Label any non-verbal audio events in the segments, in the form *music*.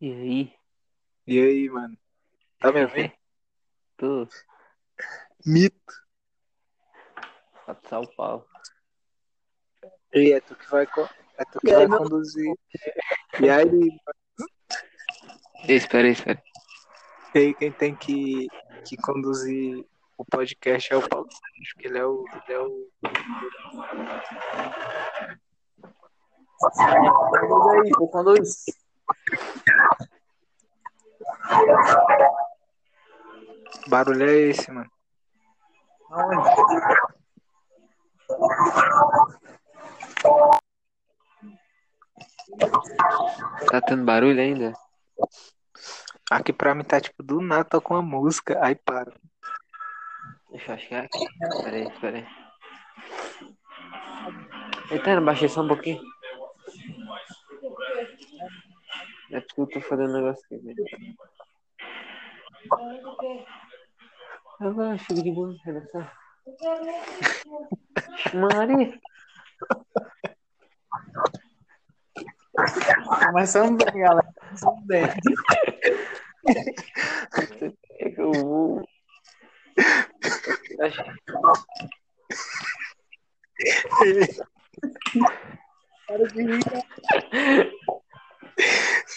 E aí? E aí, mano? Tá me ouvindo? Tô. Mito. Só de São Paulo. E é tu que vai, co- é tu que E vai conduzir. E aí, Ei, espera aí, espera aí. e aí, quem tem que, que conduzir o podcast é o Paulo Sérgio, que ele é o, ele é o. Conduz aí, conduz. Barulho é esse, mano. Tá tendo barulho ainda? Aqui pra mim tá tipo do nada, toca uma música, aí para. Deixa eu achar aqui. Espera aí, espera aí. Eita, baixei só um pouquinho. É porque eu tô fazendo um negócio aqui, velho. Agora fico de boa, relaxa. Mari, Começando bem, galera. Começando bem. é que eu vou. Para de rir.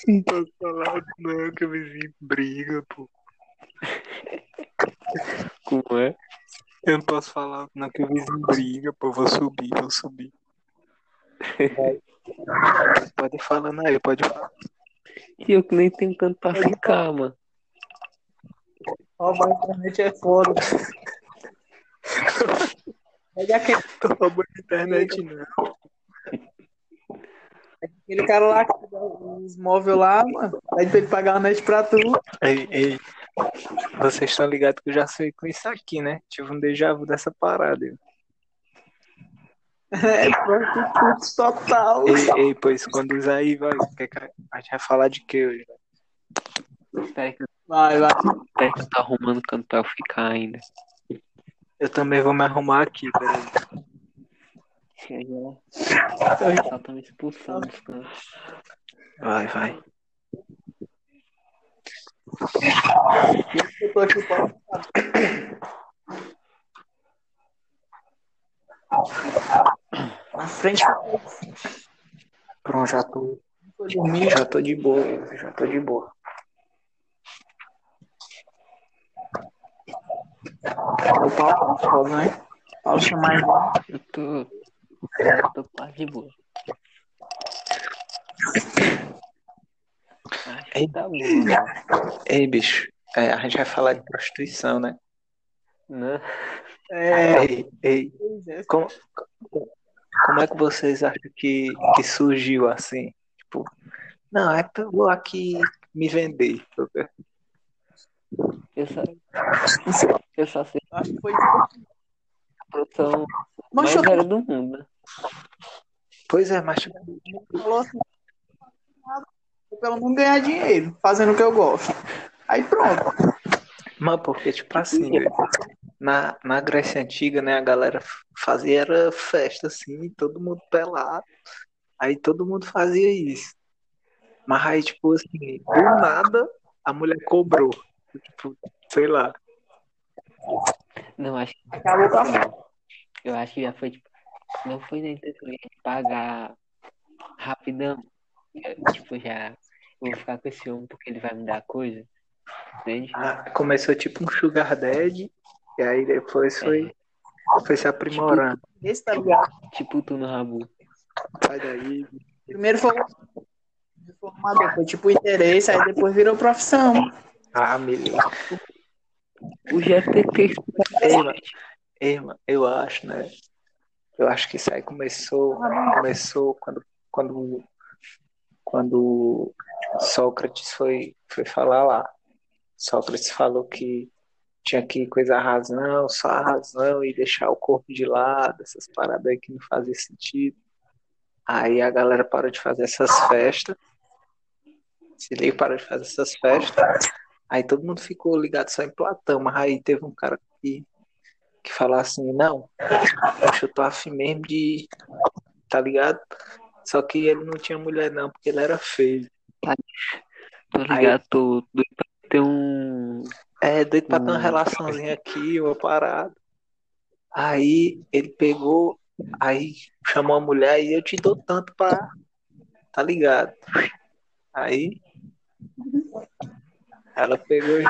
Não posso falar não, que o vizinho briga, pô. Como é? Eu não posso falar não, que o vizinho briga, pô. Vou subir, vou subir. *laughs* Pode ir falando aí, pode falar. E eu que nem tenho canto pra ficar, mano. Roubar a internet é foda. *laughs* Pega aquele, Tô roubando a internet, não. Aquele cara lá que dá os móveis lá, mano. Pede pra ele pagar a net pra tu. Ei, ei. Vocês estão ligados que eu já sei com isso aqui, né? Tive um déjà vu dessa parada. eu. *laughs* É, prostitutos total. Ei, ei, pois conduz aí, vai. A gente vai falar de que hoje? Espera aí que eu, Vai, vai. espera que eu tô arrumando canto pra eu ficar ainda. Eu também vou me arrumar aqui, peraí. O pessoal tá me expulsando. Vai, vai. Eu tô aqui pra... Na frente, Pronto, já tô, já tô de boa, já tô de boa. O Paulo tá foda, né? O Paulo chamar. Eu tô. Eu tô quase de boa. Acho que tá bom, mano. Ei, bicho, é, a gente vai falar de prostituição, né? Né? É, Ei, ei, como, como é que vocês acham que, que surgiu assim? Tipo, não, é que eu vou aqui me vender. Eu só, eu só sei acho que foi. a produção Mas mais eu do mundo. Pois é, mas tipo, falou assim. "Vou Pelo menos ganhar dinheiro, fazendo o que eu gosto. Aí pronto. Mas porque, tipo assim, na, na Grécia Antiga, né, a galera fazia era festa, assim, todo mundo pelado. Aí todo mundo fazia isso. Mas aí, tipo assim, do nada, a mulher cobrou. Tipo, sei lá. Não, acho que Acabou com a. Eu acho que já foi tipo. Não foi na intenção de pagar rapidão. É, Tipo, já. Eu vou ficar com esse homem porque ele vai me dar coisa. Entende? Ah, Começou tipo um sugar daddy, e aí depois foi, foi se aprimorando. Esse tá ligado? Tipo tu no rabu. Sai daí. Primeiro foi o formador, foi tipo interesse, aí depois virou profissão. Ah, melhor. O GTT explica Ei, mano, ei, mano, eu acho, né? Eu acho que isso aí começou, começou quando, quando, quando Sócrates foi, foi falar lá. Sócrates falou que tinha que coisar a razão, só a razão e deixar o corpo de lado, essas paradas aí que não fazia sentido. Aí a galera parou de fazer essas festas. Se liga, parou de fazer essas festas. Aí todo mundo ficou ligado só em Platão, mas aí teve um cara que, que falou assim, não, eu tô afim mesmo de. Tá ligado? Só que ele não tinha mulher não, porque ele era feio. Tô ligado, tô doido pra ter um. É, doido pra ter uma relaçãozinha aqui, uma parada. Aí ele pegou, aí chamou a mulher e eu te dou tanto pra. Tá ligado? Aí ela pegou e.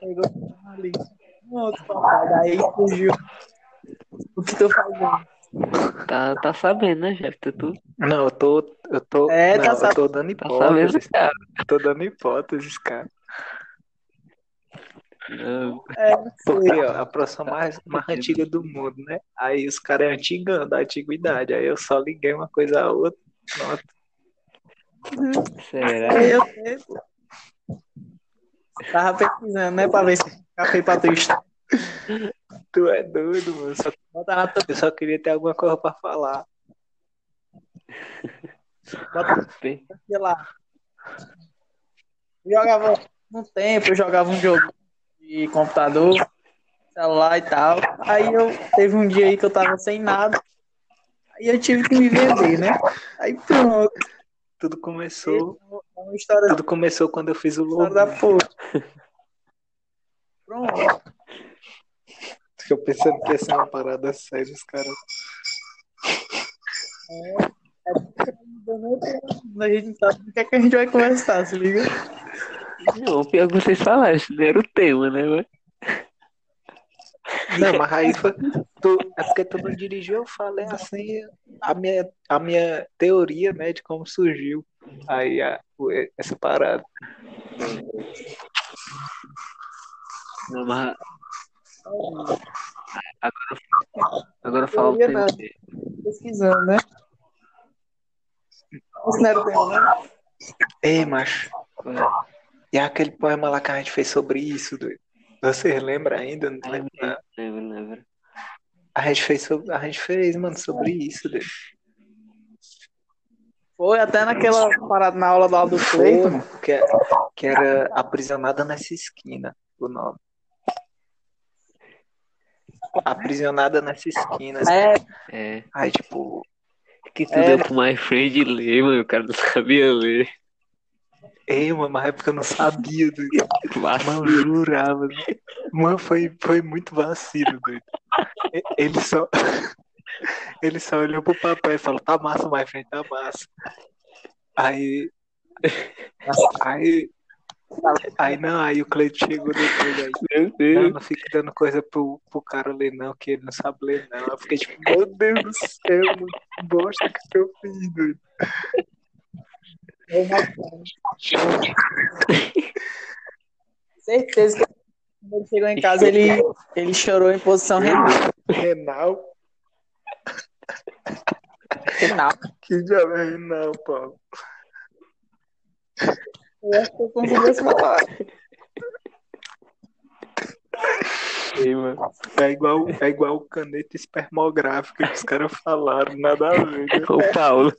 Pegou ali. Pronto, papai. Daí fugiu. O que tô fazendo? Tá, tá sabendo, né, Jeff? Tu, tu Não, eu tô. Eu tô. É, tá não, eu tô dando tá sabendo, hipóteses. cara. Eu tô dando hipóteses, cara. Não, É, não Porque, sei. ó, a profissão mais, mais antiga do mundo, né? Aí os caras é antigão, da antiguidade. Aí eu só liguei uma coisa a outra. Pronto. será? Eu sei, pô. Tava pesquisando, né? Pra ver se café pra tu estar. Tu é doido, mano. Só- Bota na tua. eu só queria ter alguma coisa pra falar. Bota sei lá. Jogava um tempo, eu jogava um jogo de computador, celular e tal. Aí eu teve um dia aí que eu tava sem nada. Aí eu tive que me vender, né? Aí pronto. Tudo começou. É uma história, Tudo começou quando eu fiz o logo. da porra. *laughs* Pronto. Eu pensando que ia ser uma parada séria, os caras. A gente não sabe do que, é que a gente vai conversar, se liga? Não, pior que vocês falaram, não era o tema, né, mano? Não, mas aí foi. Tu, é porque tu não dirigiu, eu falei assim a minha, a minha teoria, né, de como surgiu aí a, o- essa parada. Não, mas... Agora, agora fala o tema. nada. Pesquisando, né? Isso não era o tema, né? Ei, macho, e aquele poema lá que a gente fez sobre isso, doido? Vocês lembram ainda? Não lembro, não. Lembra, lembra. A gente fez sobre, a gente fez, mano, sobre isso. Foi até naquela parada na aula lá do Cleiton. que, que era aprisionada nessa esquina, o nome. Aprisionada nessa esquina. É, É. Aí, tipo, Que tu É. deu pro my friend ler, mano. O cara não sabia ler. Ei, mano, mas é porque eu não sabia, doido. *laughs* Mano, jurava. Mano, foi, foi muito vacilo, doido. Ele só. *laughs* Ele só olhou pro papel e falou, tá massa, my friend, tá massa. Aí. Aí. Aí não, aí o Cleiton chegou depois aí. Meu Não, Deus. não fique dando coisa pro, pro cara ler, não, que ele não sabe ler, não. Eu fiquei tipo, meu Deus do céu, mano, que bosta que eu fiz, doido. *laughs* certeza que quando ele chegou em casa, ele, ele chorou em posição renal. Renal, renal. que diabo é Renal, Paulo? Eu acho que eu falar. Ei, mano. É igual, é igual caneta espermográfica que os caras falaram, nada a ver. né? O Paulo.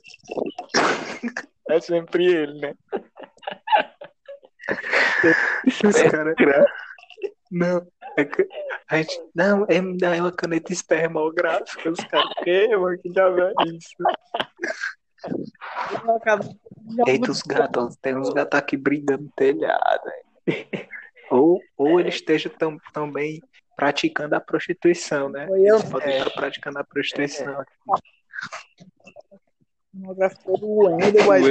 É sempre ele, né? Os É caras. Não, é que a gente. Não, é, não, é uma caneta espermográfica. Os caras, que, mano, que diabo é isso? Eita, os gatos, tem uns gatos aqui brigando no telhado. velho. *laughs* Ou, ou ele esteja tam, também praticando a prostituição, né? Eles podem estar praticando a prostituição. Monográfico do Wendel, mas.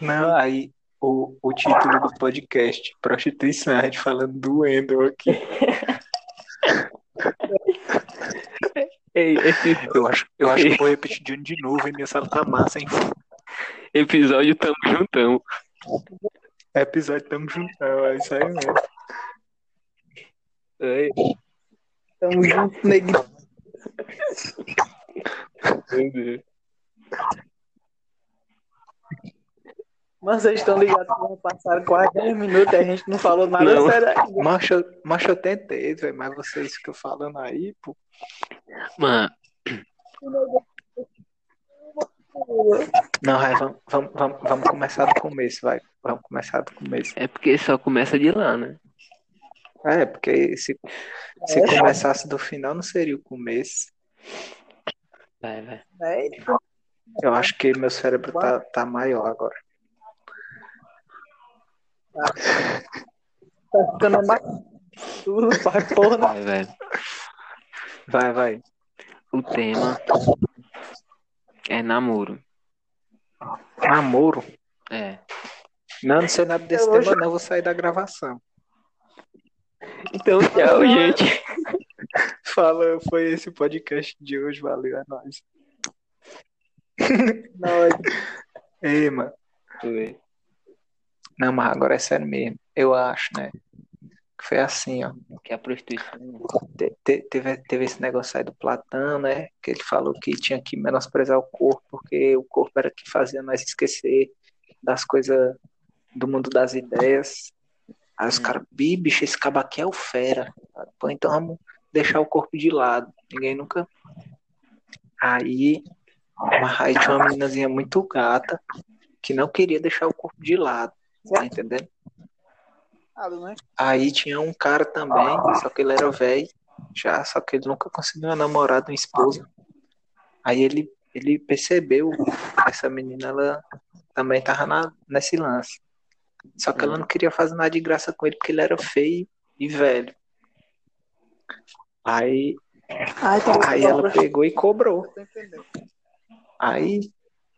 Não, aí o, o título do podcast, prostituição, a gente falando do Wendel aqui. *laughs* Ei, esse Eu acho, eu acho que vou repetir de novo, hein? Minha sala tá massa, hein? episódio tamo juntão. Episódio tamo juntão, é isso aí mesmo. Ei, tamo junto, Deus. Mas vocês estão ligados que passaram quase 10 minutos e a gente não falou nada Não. sério ainda. Macho, eu- macho eu tentei, velho, mas vocês ficam falando aí, pô. Mano, Não, vai, vamos, vamos, vamos, vamos começar do começo, vai. Vamos começar do começo. é porque só começa de lá, né? É, porque se, se É. começasse do final, não seria o começo. Vai, vai. É, tipo, Eu acho que meu cérebro tá, tá maior agora. tá ficando mais tudo, vai porra. Vai, vai. Vai, vai. O tema é namoro. Namoro? É. Não, não sei nada desse Eu tema, hoje- não. Vou sair da gravação. Então, *laughs* tchau, gente. Fala, foi esse o podcast de hoje. Valeu, é nóis. *laughs* É Ei, mano. Foi. Não, mas agora é sério mesmo. Eu acho, né? Que foi assim, ó. Que a prostituição. Te- te- Teve, teve esse negócio aí do Platão, né? Que ele falou que tinha que menosprezar o corpo, porque o corpo era que fazia nós esquecer das coisas do mundo das ideias. Aí os Hum. caras, "Bi, bicho, esse cabo aqui é o fera. Pô, então vamos deixar o corpo de lado. Ninguém nunca. Aí, mas aí tinha uma meninazinha muito gata que não queria deixar o corpo de lado. Tá entendendo? né? Aí tinha um cara também, só que ele era velho, já, só que ele nunca conseguiu uma namorada, uma esposa. Aí ele, ele percebeu que essa menina, ela também tava na, nesse lance. Só que ela não queria fazer nada de graça com ele, porque ele era feio e velho. Aí, Ah, então aí ela pegou e cobrou. Aí,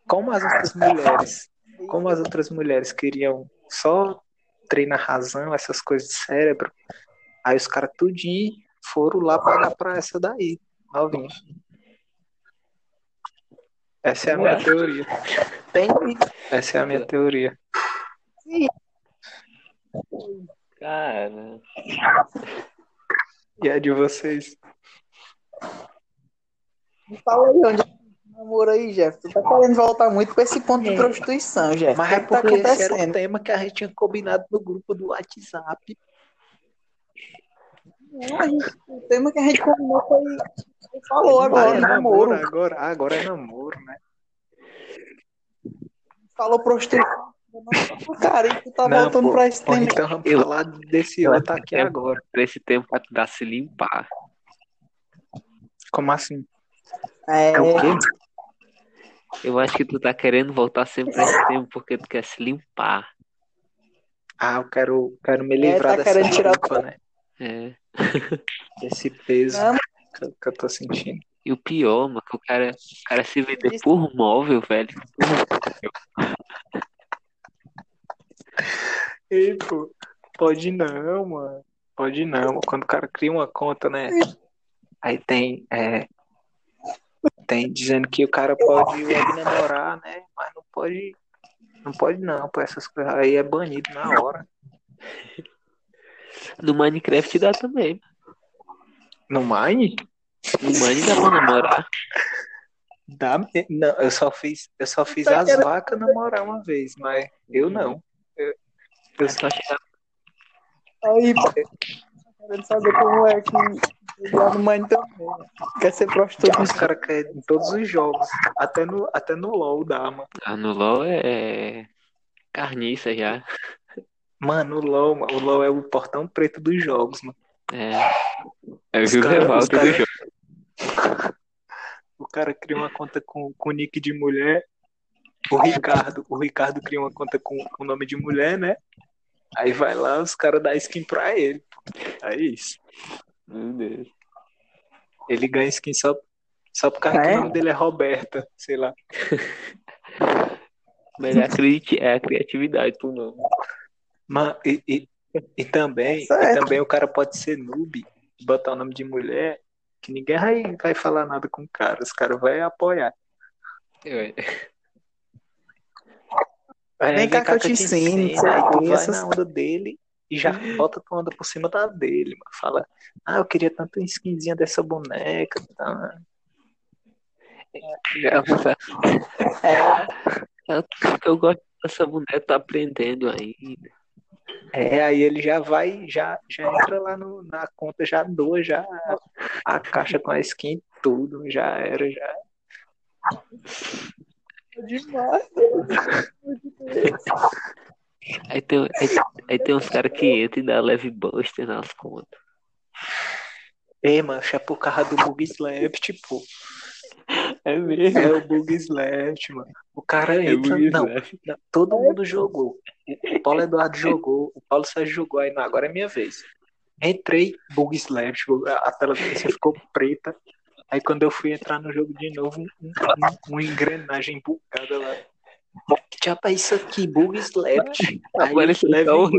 como as outras mulheres, como as outras mulheres queriam só treinar razão, essas coisas de cérebro, aí os caras tudinho foram lá pagar pra essa daí, novinha. Essa é a minha teoria. Tem Essa é a minha teoria. Cara, E a de vocês? Me Fala aí onde é namoro aí, Jeff. Tu tá querendo voltar muito pra esse ponto de prostituição, Jeff. Mas é que tá porque esse era o tema que a gente tinha combinado no grupo do WhatsApp. Não, a gente- o tema que a gente combinou foi. Falou agora, é namoro. Agora, agora é namoro, né? Falou prostituição. *laughs* Cara, e tu tá Não, voltando pô. pra esse tema. Então vamos Eu- falar desse eu outro acho aqui é- agora. pra esse tempo pra tu dar se limpar. Como assim? É, É o quê? Eu acho que tu tá querendo voltar sempre pra esse tempo porque tu quer se limpar. Ah, eu quero, quero me É, livrar tá dessa querendo tirar- culpa, né? É. Desse peso que, eu- que eu tô sentindo. E o pior, mano, que o cara, o cara se vender por móvel, velho. Ei, pô, pode não, mano. Pode não. Quando o cara cria uma conta, né? Aí tem, é, tem dizendo que o cara pode web namorar, né? Mas não pode, não pode não, pô, essas coisas aí é banido na hora. No Minecraft dá também. No Mine? No Mine dá pra namorar. Dá, não, eu só fiz, eu só fiz Tá as querendo- vacas namorar uma vez, mas eu não. Eu, É só chegar aí, pô. Querendo saber como é que lá no Mine também. né? Quer ser prostituta. Os caras querem em todos os jogos. Até no, até no LoL dá, mano. Ah, no LoL é carniça já. Mano, o LoL, o LoL é o portão preto dos jogos, mano. É. É o cara- os Revolta do cara- jogo. *laughs* O cara cria uma conta com, com nick de mulher. O Ricardo, o Ricardo cria uma conta com, com nome de mulher, né? Aí vai lá, os caras dão skin pra ele. É isso. Meu Deus. Ele ganha skin só, só por causa que É? o nome dele é Roberta, sei lá. *laughs* Mas é a, é a criatividade pro nome. Mas, e, e, e também, e também o cara pode ser noob, botar o nome de mulher, que ninguém vai, vai falar nada com o cara. Os caras vão apoiar. Aí, Vem cá que eu te ensino, sei aí tu vai na onda dele e já bota tua onda por cima da dele, mano. Fala, ah, eu queria tanto uma skinzinha dessa boneca. Tá? Já, É, É eu gosto dessa boneca, tá aprendendo ainda. é, aí ele já vai, já, já entra lá no, na conta, já doa já a, a caixa com a skin, tudo, já era, já. Demais. Aí tem, aí, aí tem uns caras que entram e dá leve buster nas contas. Ei, mano, é por causa do Bug Slap, tipo. É mesmo? É o Bug Slap, mano. O cara É entra. não, não, todo mundo jogou. O Paulo Eduardo jogou, o Paulo Sérgio jogou, aí não, agora é minha vez. Entrei, Bug Slap, tipo, a tela assim ficou preta. Aí quando eu fui entrar no jogo de novo, um, um, uma engrenagem bugada lá. É isso aqui? Bug Slap. *laughs* Aí Apareceu leve só.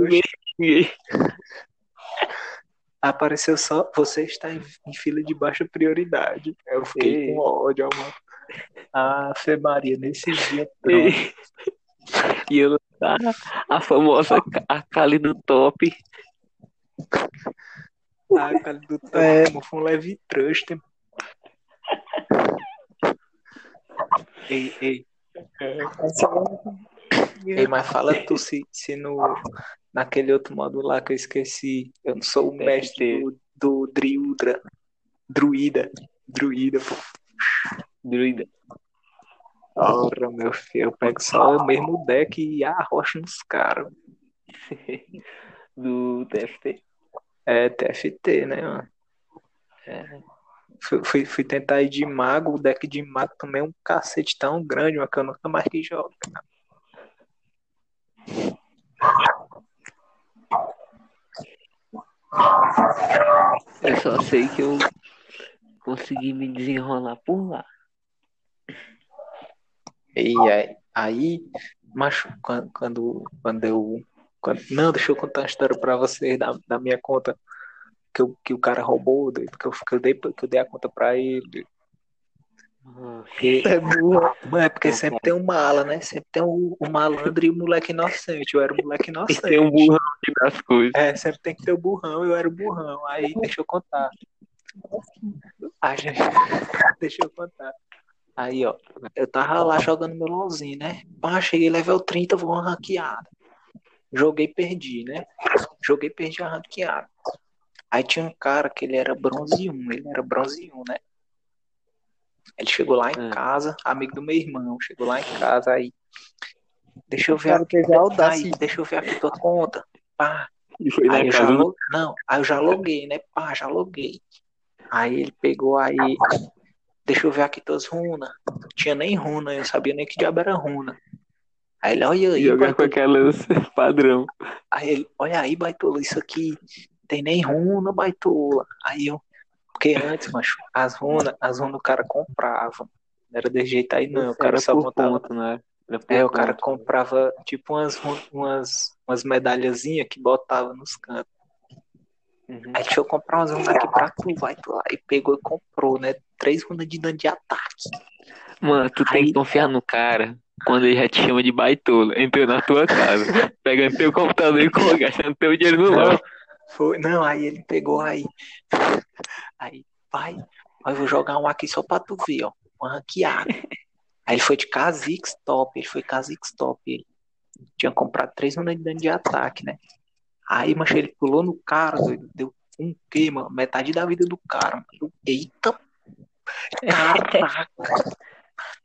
Apareceu só, você está em, em fila de baixa prioridade. Eu fiquei Ei. com ódio, mano. Ah, Fê Maria, nesse dia, *laughs* pronto. E, eu tá a famosa a Kali do top. Ah, cara do tempo, É. como foi um leve trust. Ei, ei, ei, mas fala tu se, se no, naquele outro modo lá que eu esqueci, eu não sou o mestre do, do Driudra. Druida. Druida, pô. Druida. Ora, meu filho, eu pego só o mesmo deck e arrocho nos caras. *laughs* Do TFT. É TFT, né, mano? É. Fui, fui, fui tentar ir de mago, o deck de mago também é um cacete tão grande, mas que eu nunca mais que jogo. Eu só sei que eu consegui me desenrolar por lá. E aí, aí macho, quando, quando, quando eu. Quando, não, deixa eu contar uma história pra vocês da, da minha conta que, eu, que o cara roubou, que eu, que eu, dei, que eu dei a conta pra ele. Porque, É burro. Mano, é porque sempre tem um mala, né? Sempre tem o, o malandro e o moleque inocente. Eu era o moleque inocente. Tem um burrão das coisas. É, sempre tem que ter o burrão, eu era o burrão. Aí, deixa eu contar. A gente... *laughs* Deixa eu contar. Aí, ó, eu tava lá jogando meu LOLzinho, né? Pá, cheguei level 30, vou uma ranqueada. Joguei, perdi, né? Joguei, perdi a ranqueada. Aí tinha um cara que ele era bronze 1, ele era bronze 1, né? Ele chegou lá em Hum. casa, amigo do meu irmão, chegou lá em casa, aí. Deixa eu ver a. Aí, deixa eu ver aqui tua conta. Pá, Aí eu já Não, aí eu já loguei, né? Pá, já loguei. Aí ele pegou aí. Deixa eu ver aqui tuas runas. Não tinha nem runa, eu sabia nem que diabo era runa. Aí ele, olha aí, Jogar com aquelas *laughs* padrão. Aí ele, olha aí, baitola, isso aqui tem nem runa, baitola. Aí eu, porque antes, macho, as runas, as runas o cara comprava. Não era desse jeito aí, não. O cara só botava. ponto, né? É, o cara comprava tipo umas, umas, umas medalhazinhas que botava nos cantos. Uhum. Aí deixa eu comprar umas runas aqui pra tu, vai tu lá. E pegou e comprou, né? Três runas de dano de ataque. Mano, tu tem Aí- que confiar no cara quando ele já te chama de baitola. Entrou na tua casa, *laughs* pegando teu computador e co- gastando teu dinheiro no LOL. Foi, não, aí ele pegou aí. Aí, aí eu vou jogar um aqui só pra tu ver, ó. Uma ranqueada. Aí ele foi de Kha'Zix top, ele foi Kha'Zix top. Ele tinha comprado três runas de dano de ataque, né? Aí, mas ele pulou no cara, doido, deu um quê, mano? Metade da vida do cara. mano. Eita! *laughs* Caraca!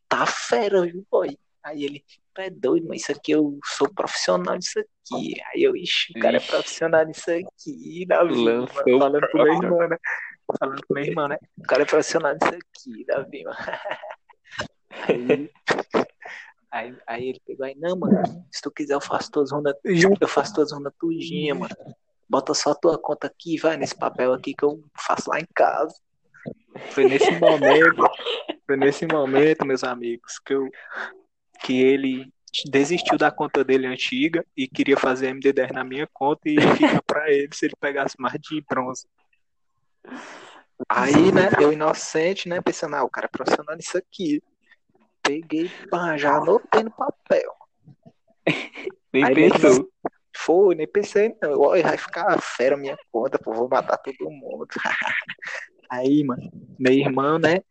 Tá fera, viu, boy? Aí ele, é doido, mas isso aqui eu sou profissional disso aqui. Aí eu, ixi, o cara é profissional disso aqui, Davi. mano. Lançou Falando pro meu irmão, né? Falando pro meu irmão, né? O cara é profissional disso aqui, Davi, mano. Aí, *laughs* aí, aí ele pegou aí, não, mano, se tu quiser eu faço tuas runas, eu faço tuas runas tudinha, mano. Bota só tua conta aqui, vai nesse papel aqui que eu faço lá em casa. Foi nesse momento, foi nesse momento, meus amigos, que eu que ele desistiu da conta dele antiga e queria fazer MD10 na minha conta e ficar *laughs* pra ele se ele pegasse mais de bronze. Aí, né, eu inocente, né, pensando, ah, o cara é profissional nisso aqui. Peguei, pá, já anotei no papel. *laughs* Nem Aí pensou. Foi, nem pensei, não. Olha, vai ficar fera a minha conta, pô, vou matar todo mundo. *laughs* Aí, mano, meu irmão, né?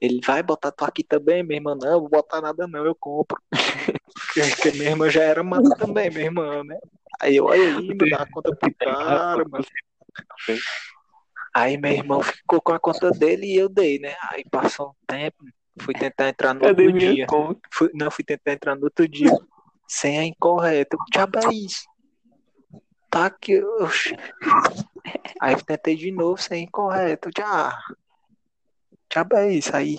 Ele vai botar tu aqui também, meu irmão, não, vou botar nada não, eu compro. *laughs* Porque, meu irmão já era mano também, meu irmão, né? Aí eu, olha aí, mano, dá a conta pro cara, mano. Aí meu irmão ficou com a conta dele e eu dei, né? Aí passou um tempo, fui tentar entrar no Cadê outro minha dia. Fui, não, fui tentar entrar no outro dia. Senha incorreta. Que diabo é isso? tá aqui. oxi. Aí eu tentei de novo, sem incorreto. Já. Já é isso aí.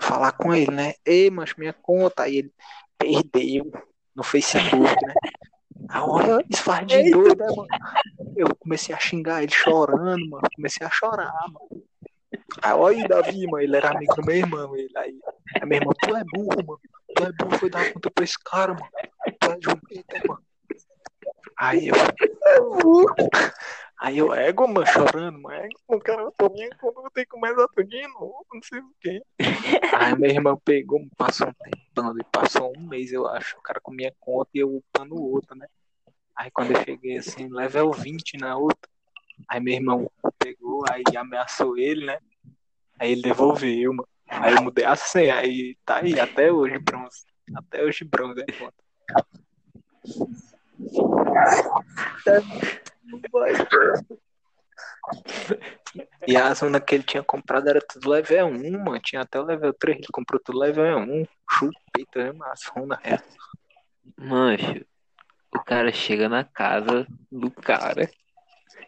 Falar com ele, né? Ei, mas minha conta. Aí ele perdeu no Facebook, né? Aí, *laughs* olha, isso faz de doido, né, mano? Eu comecei a xingar ele chorando, mano. Comecei a chorar, mano. Aí, olha Davi, mano. Ele era amigo do meu irmão. Ele, aí, aí, meu irmão, tu é burro, mano. Tu é burro, foi dar conta pra esse cara, mano. Tu é jumenta, mano. Aí eu. Aí eu, ego, mano, chorando, mano. Ego, mano, cara, eu tô minha conta, vou ter que começar tudo de novo, não sei o quê. *laughs* Aí meu irmão pegou, passou um tempão, passou um mês, eu acho. O cara com minha conta e eu upando o outro, né? Aí quando eu cheguei assim, level 20 na outra, aí meu irmão pegou, aí ameaçou ele, né? Aí ele devolveu, mano. Aí eu mudei a senha, aí tá aí, até hoje bronze. Até hoje bronze, é conta. *laughs* E a zona que ele tinha comprado era tudo level 1, mano. Tinha até o level 3, ele comprou tudo level 1. Chupeta, né, mas zona é. Mancho, o cara chega na casa do cara,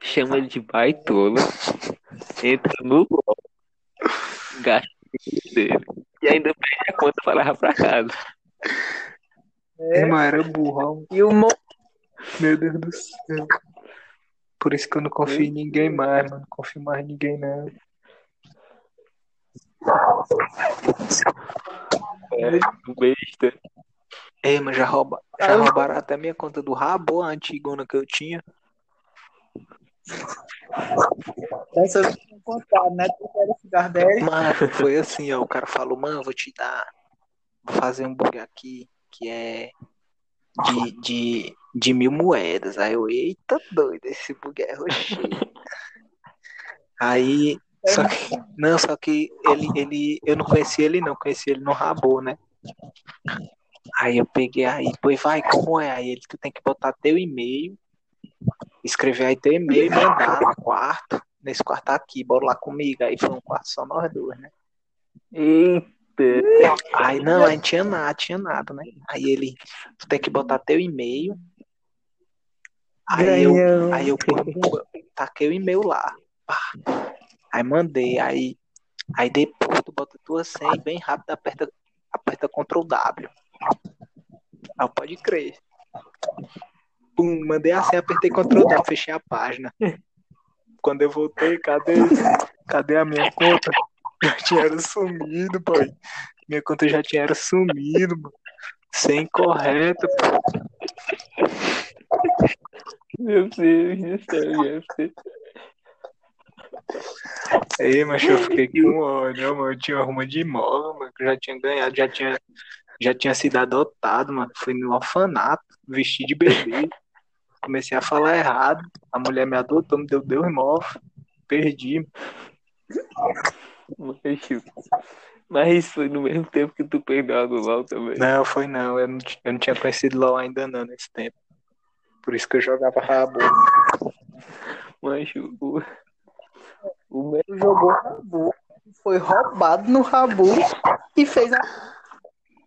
chama ele de baitola, entra no LOL, gasta o dinheiro dele e ainda pede a conta para levar pra casa. É, mano, era burrão. E o Mo... Meu Deus do céu. Por isso que eu não confio em ninguém mais, mano. Não confio mais em ninguém, não. É, besta. Ei, mas já, rouba, já roubaram até minha conta do Rabo, a antigona que eu tinha. Essa eu não contar, né? Tu quer cigarro dele? Mano, foi assim, ó. O cara falou, mano, vou te dar. Vou fazer um bug aqui que é de, de, de mil moedas. Aí eu, eita doido, esse bug é roxinho. *laughs* Aí, só que, não, só que ele, ele, eu não conhecia ele não, conheci ele no Rabo, né? Aí eu peguei aí, pois vai, como é? Aí ele, tu tem que botar teu e-mail, escrever aí teu e-mail e mandar no quarto, nesse quarto aqui, bora lá comigo. Aí foi um quarto só nós dois, né? Eita. Aí não, aí não tinha nada, tinha nada, né? Aí ele, tu tem que botar teu e-mail. Aí eu, aí eu taquei o e-mail lá. pá. Aí mandei, aí, aí depois tu bota tua senha bem rápido aperta, aperta Ctrl W. Aí eu, pode crer. Pum, mandei a senha, apertei Ctrl W, fechei a página. Quando eu voltei, cadê, cadê a minha conta? Já tinha sumido, pai. Minha conta já tinha sumido, mano. Sem correto, pô. Deus céu, Jefferson. Ei, mas eu fiquei com ódio, mano. Eu tinha uma de imóvel, mano, que eu já tinha ganhado, já tinha, já tinha sido adotado, mano. Fui no orfanato, vesti de bebê. Comecei a falar errado. A mulher me adotou, me deu deu imóvel. Perdi. Macho. Mas isso foi no mesmo tempo que tu perdeu a do LOL também. Não, foi não. Eu não, eu não tinha conhecido LOL ainda não nesse tempo. Por isso que eu jogava rabo. Macho, o, o me- Tu jogou Rabu, foi roubado no Rabu e fez a.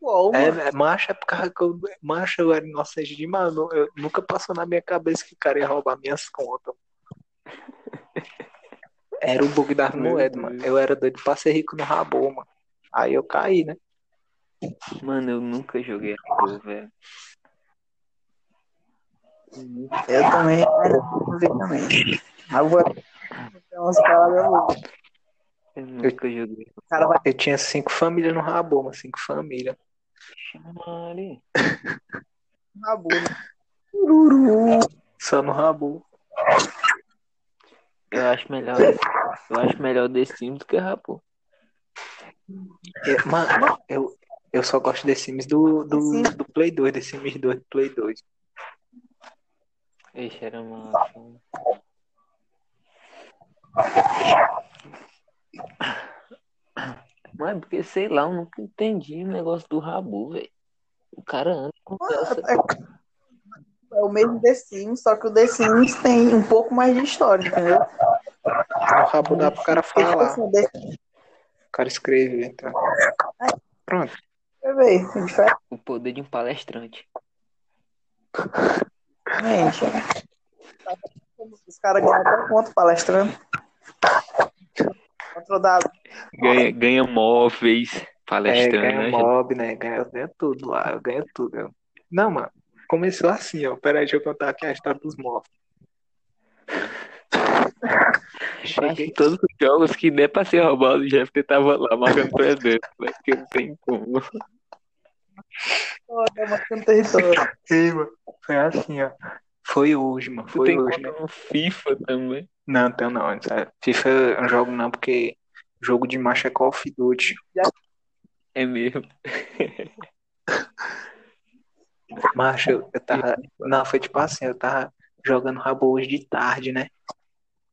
Uou, É, é, macho é por causa que eu, macho, eu era inocente demais. Eu, eu- nunca passou na minha cabeça que o cara ia roubar minhas contas. Era o bug das Meu moedas, mano. Eu era doido pra ser rico no rabo, mano. Aí eu caí, né? Mano, eu nunca joguei Rabu, velho. Eu também. Eu também. Agora. Tem umas palavras. Eu nunca joguei. Vai Eu tinha cinco famílias no rabo, mano. Cinco famílias. Chama ali. no Rabu. né? Ururu. Só no rabo. Eu acho melhor. Eu acho melhor The Sims do que Rabu. Eu- mano, eu, eu só gosto de Sims do, do, do Play 2, de Sims 2 do Play 2. Ixi, era massa. Mas porque, sei lá, eu nunca entendi o negócio do Rabu, velho. O cara anda com essa. É o mesmo The Sims, só que o The Sims tem um pouco mais de história, entendeu? No rabo dá pro cara tipo falar, assim, o o cara escrever. Então. Pronto. é. O poder de um palestrante. *laughs* Gente, Os caras ganham até quanto palestrando? Ganha, ganha móveis, É, palestrando, ganha né? mob, né? Ganha, ganha tudo lá, eu ganho tudo. eu- Não, mano, começou assim, ó. Peraí, deixa eu contar aqui a história dos que *laughs* Cheguei, todos os jogos que der pra ser roubado, o Jeff tava lá marcando presença, né? Porque não tem como. Pô, marcando território. Ei, mano, foi assim, ó. Foi hoje, mano. Foi tem hoje, né? FIFA também. Não, então não. sabe? FIFA eu não jogo não, porque jogo de macho é Call of Duty. É mesmo. *laughs* Macho, eu, eu tava. Não, foi tipo assim, eu tava jogando rabo hoje de tarde, né?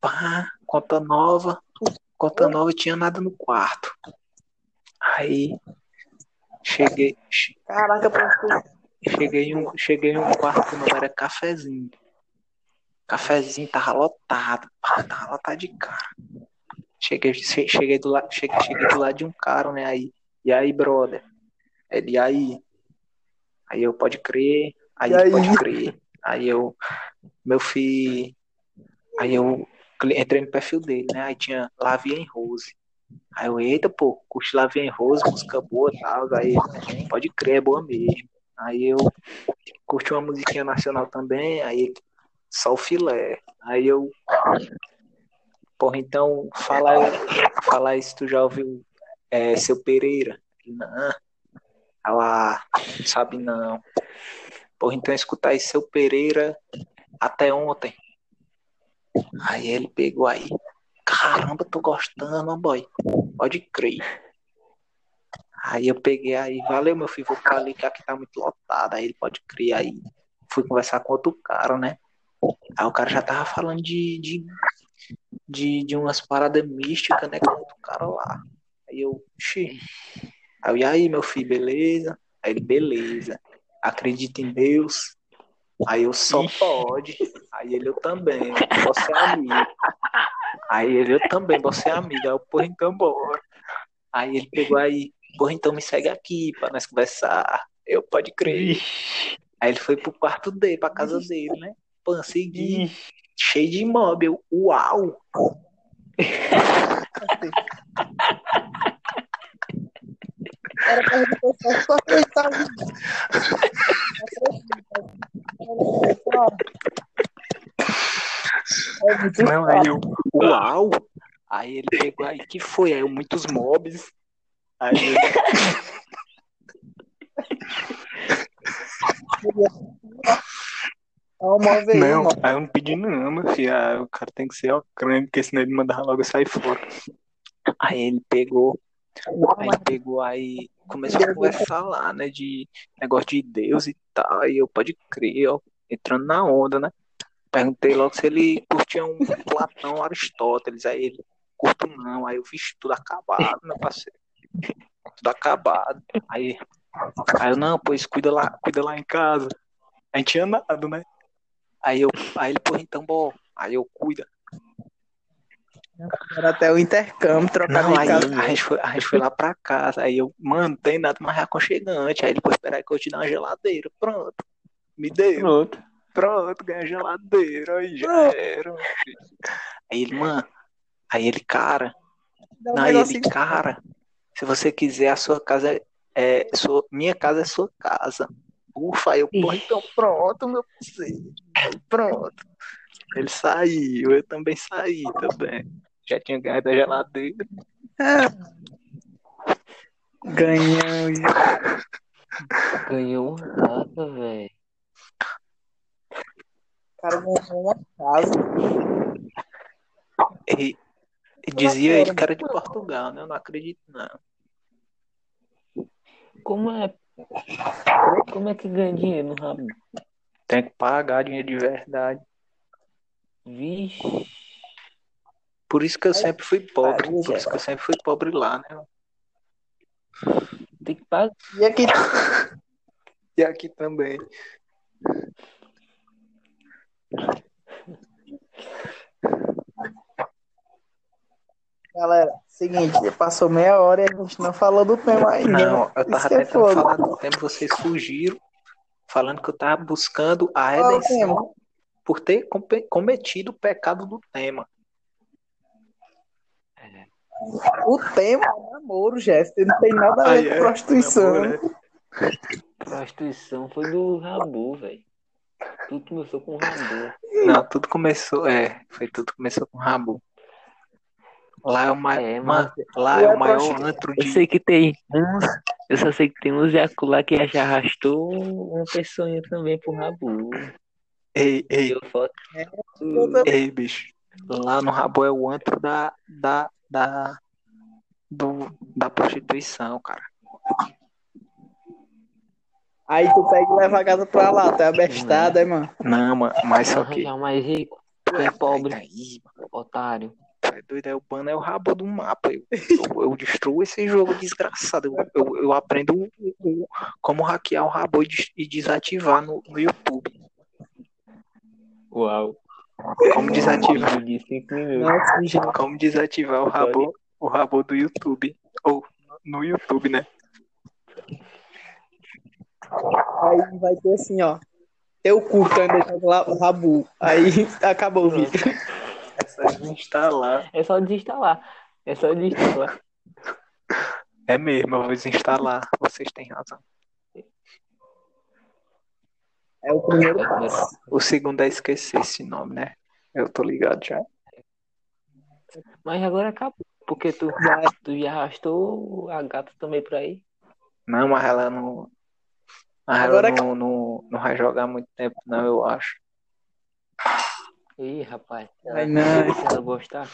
Pá, conta nova. Conta nova tinha nada no quarto. Aí cheguei, che- Caraca, cheguei em um, cheguei em um quarto não era cafezinho. Cafezinho tava lotado, pá, tava lotado de cara. Cheguei, che- cheguei do lado, cheguei, cheguei do lado de um cara, né? Aí, e aí, brother? Ele, e aí? Aí eu, pode crer. Aí aí? pode crer. Aí eu, meu filho. Aí eu entrei no perfil dele, né? Aí tinha Lavien Rose. Aí eu, eita, pô, curti Lavien Rose, música boa e tal. Aí, pode crer, é boa mesmo. Aí eu curti uma musiquinha nacional também. Aí, só o filé. Aí eu, porra, então, fala aí, fala se tu já ouviu é, seu Pereira. Não. Ela não sabe não. Porra, então escutar aí seu Pereira até ontem. Aí ele pegou aí. Caramba, tô gostando, boy. Pode crer. Aí eu peguei aí, valeu meu filho, vou pra ali que aqui tá muito lotado. Aí ele pode crer aí. Fui conversar com outro cara, né? Aí o cara já tava falando de, de, de, de umas paradas místicas, né? Com outro cara lá. Aí eu, xi. Aí eu, e aí, meu filho, beleza? Aí ele, beleza. Acredita em Deus? Aí eu só pode. Aí ele, eu também. Você é amigo. Aí ele, eu também, você é amigo. Aí eu, porra, então bora. Aí ele pegou aí, porra, então me segue aqui pra nós conversar. Eu, pode crer. Aí ele foi pro quarto dele, pra casa dele, né? Pô, segui, cheio de. Eu, uau! Era pra pessoa só acreditar É Não, aí eu, uau! Aí ele pegou aí, que foi? Aí eu, muitos mobs. Aí ele, É não, aí eu não pedi não, meu filho. Ah, o cara tem que ser ó, creme, porque senão ele mandava logo sair fora. Aí ele pegou, aí ele pegou aí, começou a conversar lá, né, de negócio de Deus e tal. Aí eu, pode crer, ó, entrando na onda, né? Perguntei logo se ele curtia um Platão, Aristóteles. Aí ele, curto não. Aí eu fiz tudo acabado, meu parceiro. Tudo acabado. Aí, aí eu, não, pois cuida lá, cuida lá em casa. A gente tinha nada, né? Aí eu, aí ele, porra, então, bom. Aí eu, cuida. Era até o intercâmbio, trocar Não, de aí casa. a gente, foi, a gente foi lá pra casa. Aí eu, mano, tem nada mais aconchegante. Aí ele, pô, espera aí que eu te dar uma geladeira. Pronto. Me deu. Pronto. Pronto, ganhei a geladeira. Aí já era. Aí ele, mano. Aí ele, cara. Um Não, aí ele, negocinho. cara. Se você quiser, a sua casa é. é sua, minha casa é sua casa. Ufa, aí eu, porra, então pronto, meu parceiro. Pronto. Ele saiu, eu também saí também. Já tinha ganhado a geladeira. Ganhamos. Ganhou um nada, velho. O cara ganhou uma casa. E, e dizia ele que era de Portugal, né? Eu não acredito, não. Como é? Como é que ganha dinheiro no rabo? Tem que pagar dinheiro de verdade. Vixe. Por isso que eu sempre fui pobre. Por isso que eu sempre fui pobre lá, né? Tem que pagar. E aqui *laughs* E aqui também. Galera, seguinte, passou meia hora e a gente não falou do tema ainda. Não, eu tava é tentando falar do tempo, vocês fugiram, falando que eu tava buscando a é redenção. tema? por ter cometido o pecado do tema. O tema é namoro, Jeff. Não tem nada a ver Aí com é, prostituição. namoro, né? Prostituição foi do Rabu, velho. Tudo começou com o Rabu. Não, tudo começou, é, foi tudo começou com o Rabu. Lá é o, ma É, lá é o maior antro Eu de. sei que tem uns. Eu só sei que tem uns jacu lá que já arrastou uma pessoinha também pro Rabu. Ei, ei, Eu foto. ei, bicho. Lá no Rabu é o antro da, da, da, do, da prostituição, cara. Aí tu pega e leva a gata pra lá, tu é abestado, é, mano? Não, mano, mas só que. Arranjar mais rico. Tu é pobre, Aí, mano, otário. tu é doido, é o bano é o rabo do mapa. Eu, eu, eu destruo esse jogo desgraçado. Eu, eu, eu aprendo o- o- como hackear o rabo e des- e desativar no, no YouTube. Uau. Como desativar. Vídeo de 5 minutos. Nossa. Como desativar o rabo, o rabo do YouTube. Ou no YouTube, né? Aí vai ter assim, ó. Teu cu que ainda joga lá o rabu. Aí *laughs* acabou o vídeo. É só instalar. É só desinstalar. É só desinstalar. É mesmo, eu vou desinstalar. Vocês têm razão. É o primeiro passo. O segundo é esquecer esse nome, né? Eu tô ligado já. Mas agora acabou. Porque tu, tu já arrastou a gata também por aí. Não, mas ela não. Mas Agora ela não, não, não vai jogar muito tempo, não, eu acho. Ih, rapaz. Ai, não. Se ela gostar.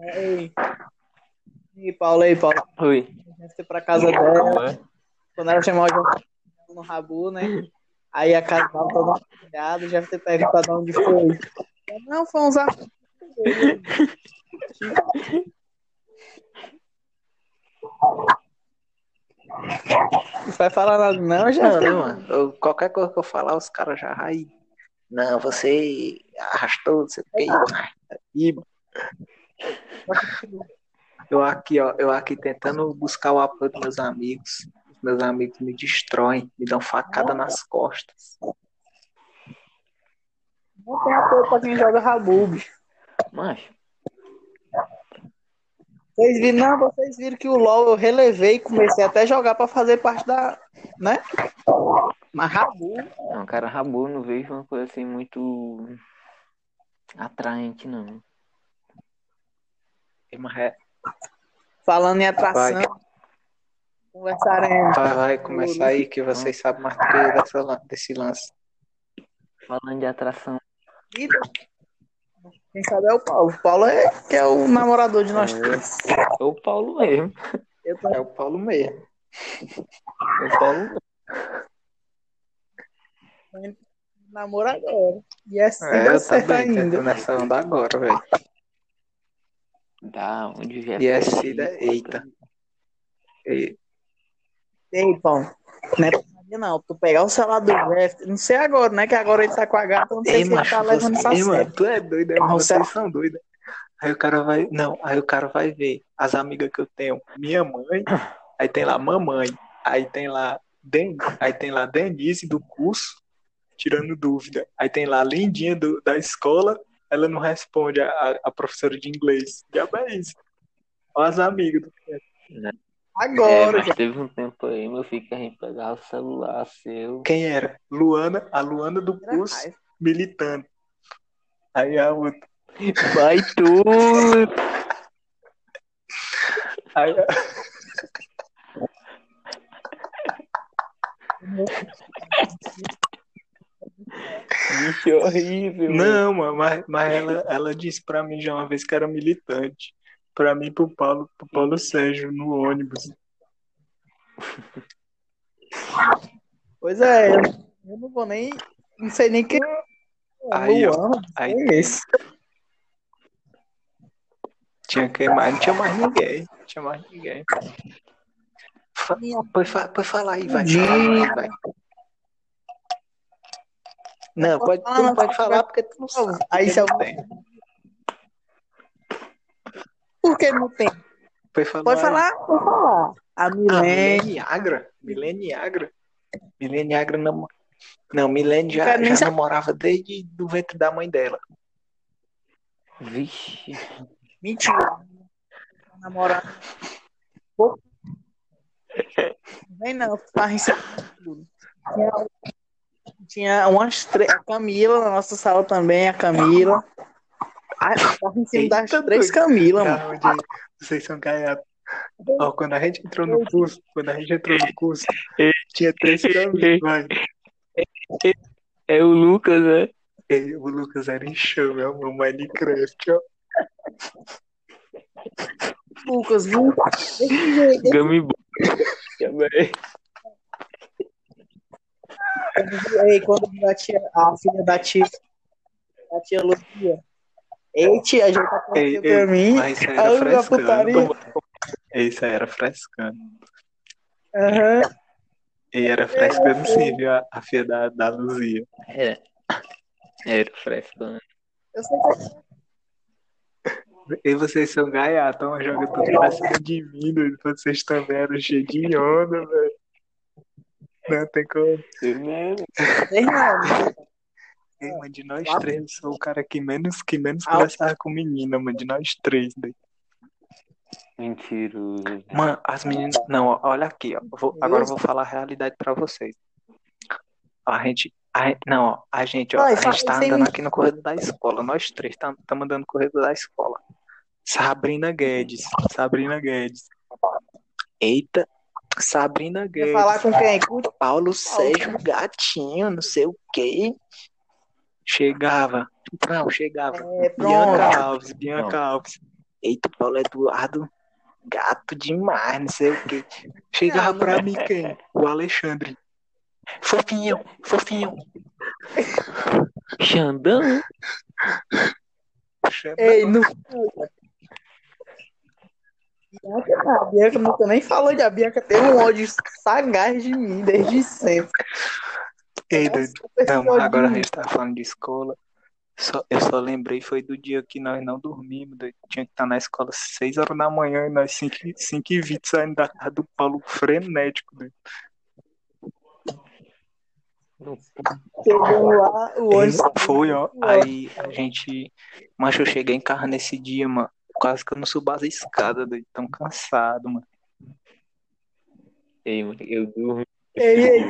Ei. E Paulo aí, Paulo. Oi. Deve ter pra casa dela. Quando ela chamou o no rabu, né? Aí a casa tava toda molhada, já deve ter perguntado onde foi. Não, foi uns amigos. *laughs* Não vai falar nada, não, já. Né, mano? Eu- qualquer coisa que eu falar, os caras já aí. Não, você arrastou, não sei o que. Mano. Eu aqui, ó, eu aqui tentando buscar o apoio dos meus amigos. Os meus amigos me destroem, me dão facada nas costas. Não tem apoio pra quem joga rabu, bicho. Vocês viram, não, vocês viram que o LoL eu relevei e comecei até a jogar pra fazer parte da. né? Mas rabu. Não, cara, Rabu não vejo uma coisa assim muito atraente, não. Falando em atração, Vai. conversaremos. Vai, vai começar aí que vocês sabem mais do que dessa, desse lance. Falando de atração. Quem sabe é o Paulo. O Paulo é que é o namorador de nós É. três. É o Paulo mesmo. Tô É o Paulo mesmo. É o Paulo mesmo. namoro agora. E é assim É, eu certo também tô ainda. nessa onda agora, velho. Dá onde vier. E é Cida, ir, eita. E- Ei, Paulo. Não putaria, não. Tu pegar o celular do Jeff, não sei agora, né? Que agora ele tá com a gata, não sei Ei, se ele macho, tá levando isso a você, ei, mano, tu é doido, é, Mas mano, você- vocês são doidos. Aí o cara vai, não, aí o cara vai ver as amigas que eu tenho, minha mãe, aí tem lá mamãe, aí tem lá, Den, aí tem lá Denise do curso, tirando dúvida, aí tem lá a Lindinha do, da escola, ela não responde a, a, a professora de inglês, já é isso. Olha as amigas. do- É, Agora, mas teve um tempo aí, meu filho, que a gente pegava o celular seu. Quem era? Luana, a Luana do Jeff. curso, militando. Aí a outra. Vai tudo! Aí, a- Bicho horrível. Não, mano, mas, mas ela, ela disse pra mim já uma vez que era militante. Pra mim e pro Paulo, pro Paulo Sérgio no ônibus. Pois é, eu, não vou nem. Não sei nem quem. Aí, ó. Luana, Aí é esse. tinha que mais, não tinha mais ninguém. Não tinha mais ninguém. Pode, fa- pode falar aí, vai. Fala aí, vai. Não, pode, tu não pode falar porque tu não sabe. Aí se tem. Por que não tem? Pode falar. Pode falar? Pode falar. A Ah, Milene. Mileniagra. Mileniagra. Mileniagra nam- Não, Milene já, já namorava desde do ventre da mãe dela. Vixe. Mentira. Não vem não, tá tudo. Tinha, tinha umas três. A Camila na nossa sala também, a Camila. Ah, tava em cima das Eita, três. Camila, mano. Vocês são gaiatos. Ó, quando a gente entrou no curso, quando a gente entrou no curso, tinha três vai. É o Lucas, né? E o Lucas era em chama, é o Minecraft, ó. Lucas, viu? Gummy. Também. Ei, quando a tia, a filha da tia, a tia Lucia. Ei, tia, a gente Ei, apareceu ei, pra mim. mas isso aí era frescando. putaria. Isso aí era frescando. Aham. E era frescando sim, viu? A, a filha da, da Luzia. É. Era fresco, né? Eu sei que E vocês são gaiatos, ó, joga tudo pra cima de mim, doido. Vocês também eram cheios de onda, velho. Não tem como. vocês não. Ei, mano, de nós três, eu sou o cara que menos, que menos Ah. conversava com menina, mano. De nós três, doido. Mentiroso. Mano, as meninas. Não, olha aqui, ó. Vou- agora eu vou falar a realidade pra vocês. A gente. a não, ó, a gente, ó, Vai, a gente tá andando mim. aqui no corredor da escola. Nós três estamos andando no corredor da escola. Sabrina Guedes. Sabrina Guedes. Eita, Sabrina Quer Guedes. falar com quem? Paulo Sérgio Gatinho, não sei o quê. Chegava. Não, chegava. É. Bianca Alves, Bianca Pronto. Alves. Eita, Paulo Eduardo, gato demais, não sei o quê. Chegava Não, pra não- mim quem? O Alexandre. Fofinho, fofinho. Xandão? Ei, não. Bianca, não, a Bianca nunca nem falou de a Bianca tem um ódio sagaz de mim desde sempre. Ei, doido. Esse Não, agora a gente tá falando de escola. Só, eu só lembrei, foi do dia que nós não dormimos. doido. Tinha que estar na escola às 6 horas da manhã e nós 5, 5 e 20 saindo da casa do Paulo frenético. doido. Chegou lá, o ônibus. foi, ó. Aí a gente. Mas eu cheguei em casa nesse dia, mano. Quase que eu não subo as escadas, doido. Tão cansado, mano. Ei, mano, eu dormi. Ei, ei.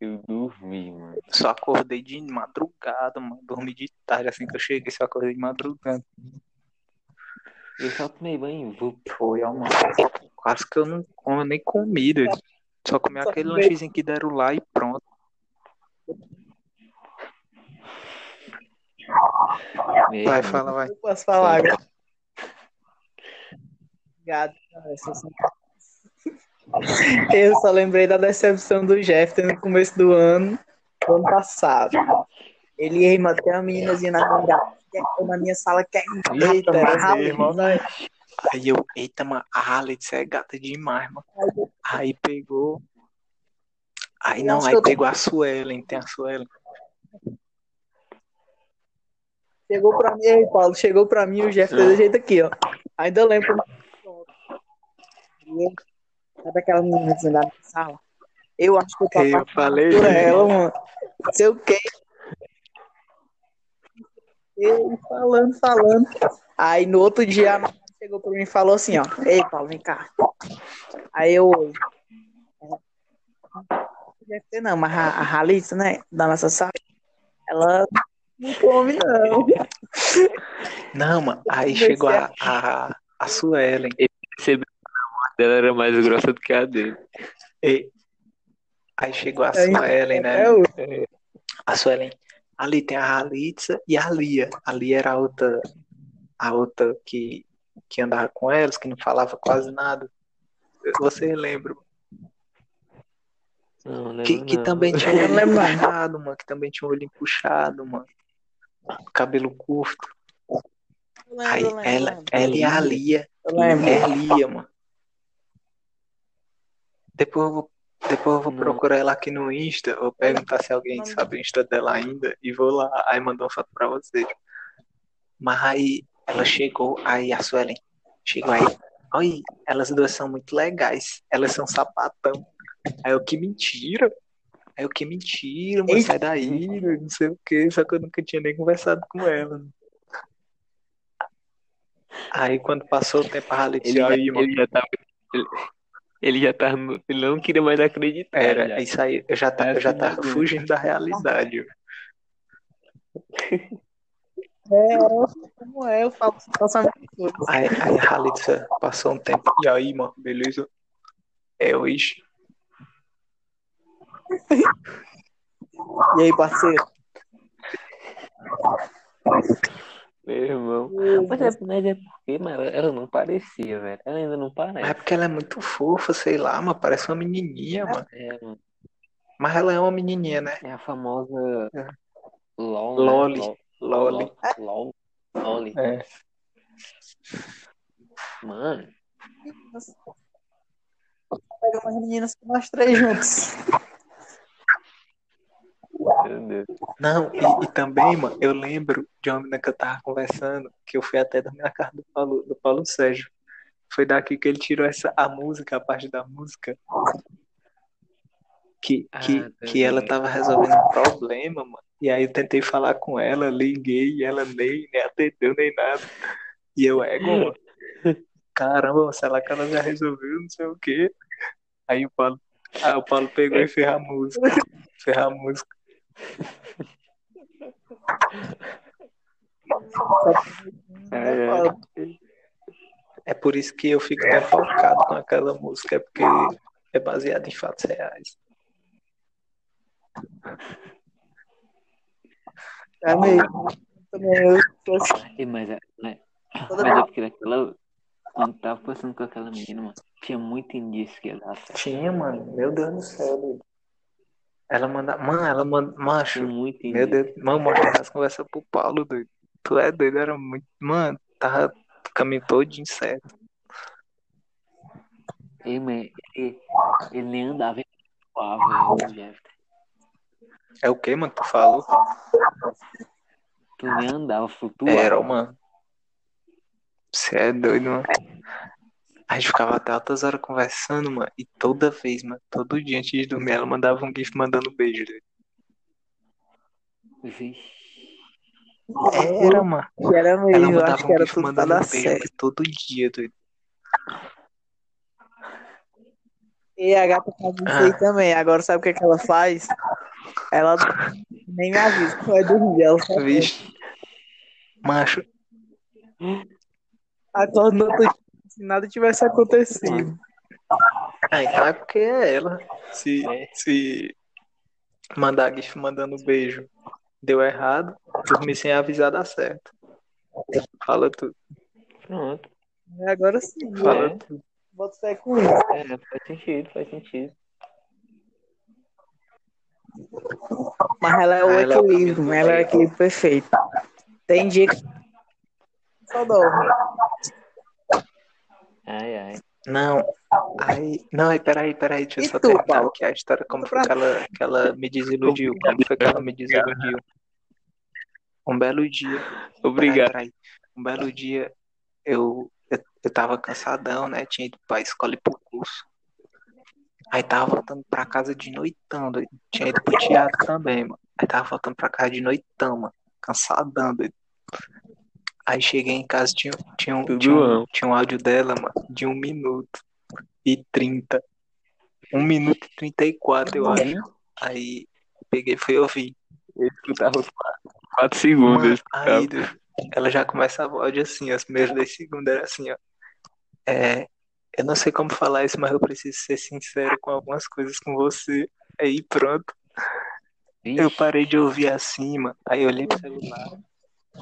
Eu dormi, mano. Só acordei de madrugada, mano. Dormi de tarde assim que eu cheguei, só acordei de madrugada. Eu só tomei banho. Vou... Foi, ó, mano. Quase que eu não como nem comi, doido. Só comi Só aquele lanchezinho que deram lá e pronto. Meu, Vai, fala, vai. Eu posso falar agora. Obrigado. São- Eu só lembrei da decepção do Jeff no começo do ano, ano passado. Ele ia manter a meninazinha na minha, na minha sala que é Eita, né? Aí eu, eita, mano, a Alex é gata demais, mano. Aí pegou. Aí não, aí pegou a Suelen, tem a Suelen. Chegou pra mim, ei, Paulo, chegou pra mim o Jeff desse jeito aqui, ó. Ainda lembro. Sabe aquela meninazinha da sala? Eu acho que eu tô Eu falei, por ela, mano. Não sei o quê. Eu falando, falando. Aí no outro dia a chegou pra mim e falou assim, ó. Ei, Paulo, vem cá. Aí eu. Deve ter não, mas a, a Ralitza, né? Da nossa sala, ela não come, não. Não, mano, aí chegou a- a, a, Suelen. que a voz dela era mais grossa do que a dele. E- aí chegou a Aí, Suelen, né? É o- A Suelen. Ali tem a Halitza e a Lia. A Lia era a outra, a outra que, que andava com elas, que não falava quase nada. Você lembra? Não, Que, lembro que não. também tinha *laughs* um olho lembro puxado, mano. Que também tinha um olho puxado, mano. Cabelo curto. Eu Aí lembro, lembro, ela, lembro. ela e a Lia. Eu lembro. É Lia, mano. Depois eu vou, depois eu vou procurar ela aqui no Insta. Vou perguntar se alguém sabe o Insta dela ainda. E vou lá. Aí mandar uma foto pra vocês. Mas aí ela chegou. Aí a Suelen chegou aí. Olha, elas duas são muito legais. Elas são sapatão. Aí eu, que mentira. Aí eu, que mentira, Eita. sai daí, não sei o quê. Só que eu nunca tinha nem conversado com ela. Aí quando passou o tempo, a Ele disse, mano, ele já tava. Ele, ele já no- Ele não queria mais acreditar. era, já. isso aí, eu já, tá, eu já tava Assim, fugindo da realidade. É, como é, eu falo, faço a mesma coisa. Aí, aí a Ralitza passou um tempo, e aí, mano, beleza? É hoje. *laughs* E aí, parceiro? Meu irmão. Mas é, mas é porque, mas ela, não parecia, velho. Ela ainda não Mas é parece. porque ela é muito fofa, sei lá, mano, parece uma menininha, mano. É, mano. Mas ela é uma menininha, né? É a famosa É. LOL, né? Loli. LOL. Loli. LOL. Loli. É. Mano, Pega umas meninas com nós três juntos. Não, e, e também, mano, eu lembro de uma menina que eu tava conversando, que eu fui até dormir na casa do Paulo, do Paulo Sérgio. Foi daqui que ele tirou essa, a música, a parte da música. Que, que, Ah, que ela tava resolvendo um problema, mano. E aí eu tentei falar com ela, liguei, e ela nem, nem atendeu, nem nada. E eu, ego, mano. Caramba, sei lá que ela já resolveu, não sei o quê. Aí o Paulo, aí o Paulo pegou e fez a música. Fez a música. É, é. É por isso que eu fico tão focado com aquela música, é porque é baseado em fatos reais. É mesmo. Também eu assim, Mas, é- toda mas é porque naquela. Quando tava passando com aquela menina, mano, tinha muito indício que ia dar certo. Tinha, mano. Meu Deus do céu, doido. Ela manda. Mano, ela manda. Macho, muito meu. Deus. Mano, mostra as conversas pro Paulo, doido. Tu é doido, era muito. Mano, tava caminho todinho certo. Ei, mas ele, ele nem andava, ele voava. É o que, mano, que tu falou? Tu nem andava, flutuava. Era, mano. Você é doido, mano. A gente ficava até altas horas conversando, mano. E toda vez, mano, todo dia antes de dormir, ela mandava um gif mandando beijo. doido. Vixe. Era, mano. era Ela mesmo, eu mandava acho um que era gif tudo mandando beijo certo. todo dia, doido. E a gata faz isso aí Ah. também. Agora sabe o que, é que ela faz? Ela nem me avisa que vai dormir. Ela só Vixe. Macho, acorda no outro se nada tivesse acontecido. ah, então é porque é ela. Se, É. se mandar gif mandando beijo deu errado, dormir sem avisar dá certo. Fala tudo. Pronto. E Agora sim, Fala É. tudo. bota fé com isso. É, faz sentido, faz sentido. Mas ela é o Ah, ela é o equilíbrio, ela é o meio. equilíbrio perfeito. Tem dia que só dorme. Ai, ai. Não, aí, não, aí, peraí, peraí, deixa eu E só tu, terminar Paulo? aqui a história, como foi que ela, que ela me desiludiu, como foi que ela me desiludiu. Um belo dia, peraí, Obrigado. peraí, um belo dia, eu, eu, eu tava cansadão, né, tinha ido pra escola e pro curso, aí tava voltando pra casa de noitão, doido. tinha ido pro teatro também, mano, aí tava voltando pra casa de noitão, mano, cansadão, doido. Aí cheguei em casa, tinha, tinha, um, tinha, um, tinha um áudio dela, mano, de um minuto e trinta. Um minuto e trinta e quatro, eu acho. Aí peguei e fui ouvir. Eu escutava os quatro, quatro segundos. eu Mano, aí ela já começava o áudio assim, os primeiros 10 segundos era assim, ó. É, eu não sei como falar isso, mas eu preciso ser sincero com algumas coisas com você. Aí pronto. Eu Vixe. parei de ouvir assim, mano. Aí eu olhei pro celular.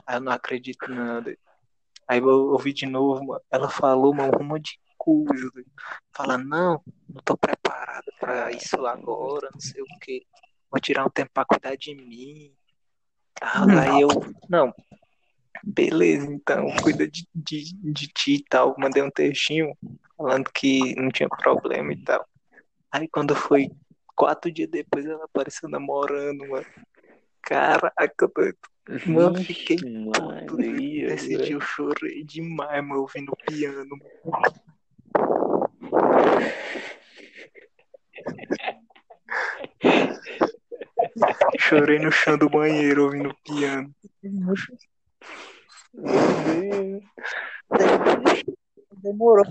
Aí eu não acredito nada. Aí eu ouvi de novo, mano. Ela falou, mano, um monte de coisa. Fala, não, não tô preparada pra isso agora, não sei o quê. Vou tirar um tempo pra cuidar de mim. Tal. Aí eu, não, beleza, então, cuida de, de, de ti e tal. Mandei um textinho falando que não tinha problema e tal. Aí quando foi quatro dias depois, ela apareceu namorando, mano. Caraca, doido. Mano, Vixe, fiquei puto. Nesse dia eu chorei demais, mano, ouvindo piano. Chorei no chão do banheiro ouvindo piano. Demorou.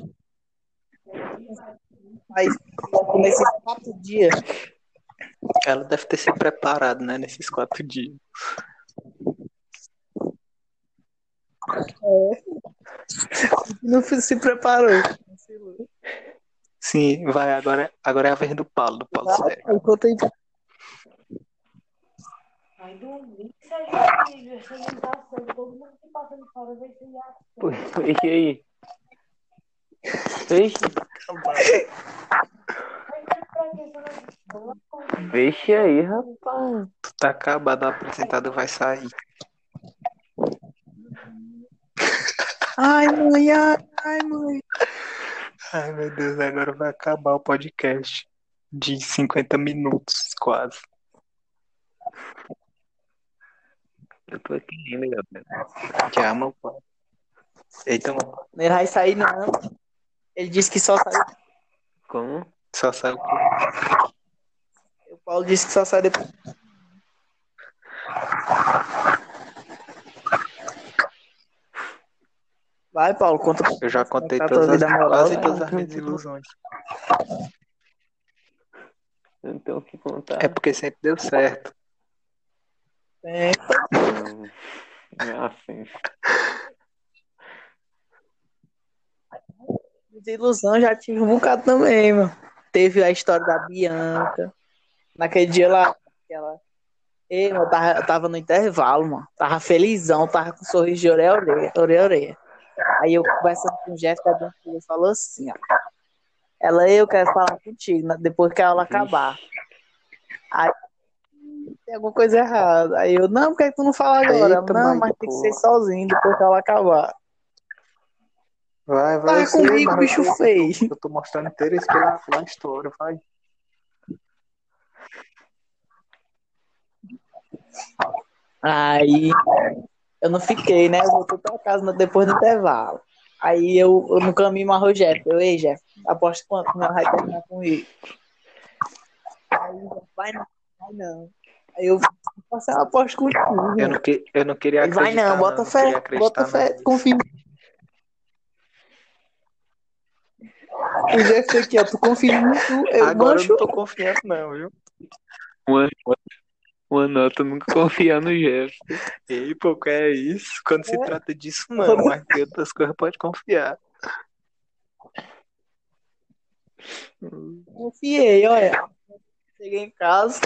Mas nesses quatro dias, Ela deve ter se preparado, né, nesses quatro dias. não se preparou. Sim, vai, agora, agora é a vez do Paulo, do Paulo Sério. Eu contei Vai dormir, se a gente tá todo mundo que passa de fora vai ser Fecha aí. Fecha aí, rapaz. Tu tá acabado, o apresentador vai sair. Ai, mãe, ai, ai, mãe. Ai, meu Deus, agora vai acabar o podcast de 50 minutos, quase. Eu tô aqui ainda, galera. Te amo, pai. Eita, mano, Não vai sair, não. Ele disse que só saiu. Como? Só saiu o O Paulo disse que só sai depois. Vai, Paulo, conta. Eu já contei Tá todas as, quase todas as minhas ilusões. Eu não tenho o que contar. É porque sempre deu certo. É, é assim. desilusão já tive um bocado também, mano. Teve a história da Bianca. Naquele dia lá, aquela. Ei, eu tava, eu tava no intervalo, mano. Tava felizão, tava com um sorriso de orelha orelha, orelha, orelha. Aí eu conversando com o Jéssica, a Bianca falou assim, ó. Ela, eu quero falar contigo, né, depois que a aula acabar. Aí tem alguma coisa errada. Aí eu, não, por que, que tu não fala agora? Ela, Eita, não, mãe mas tem que ser sozinho depois que a aula acabar. Vai, vai. Tá comigo, mano, bicho eu tô- feio. Eu tô mostrando interesse pela, pela história, vai. Aí eu não fiquei, né? Eu voltei pra casa depois do intervalo. Aí eu, eu no caminho marrou o Jeff. Eu, ei, Jeff, aposto quanto nós vai terminar com ele. Aí vai não, vai não. Aí eu passei uma aposta com Eu não, que, eu não queria Ele vai acreditar. não, bota não fé, acreditar, bota fé, confia. em mim. O Jeff aqui, ó, tu confia tu, eu Agora eu mancho. não tô confiando, não, viu? Uma, uma nota nunca confiar no Jeff. Ei, pô, que é isso? Quando se É. trata disso, não. Mas tem outras coisas, pode confiar. Confiei, olha. Cheguei em casa.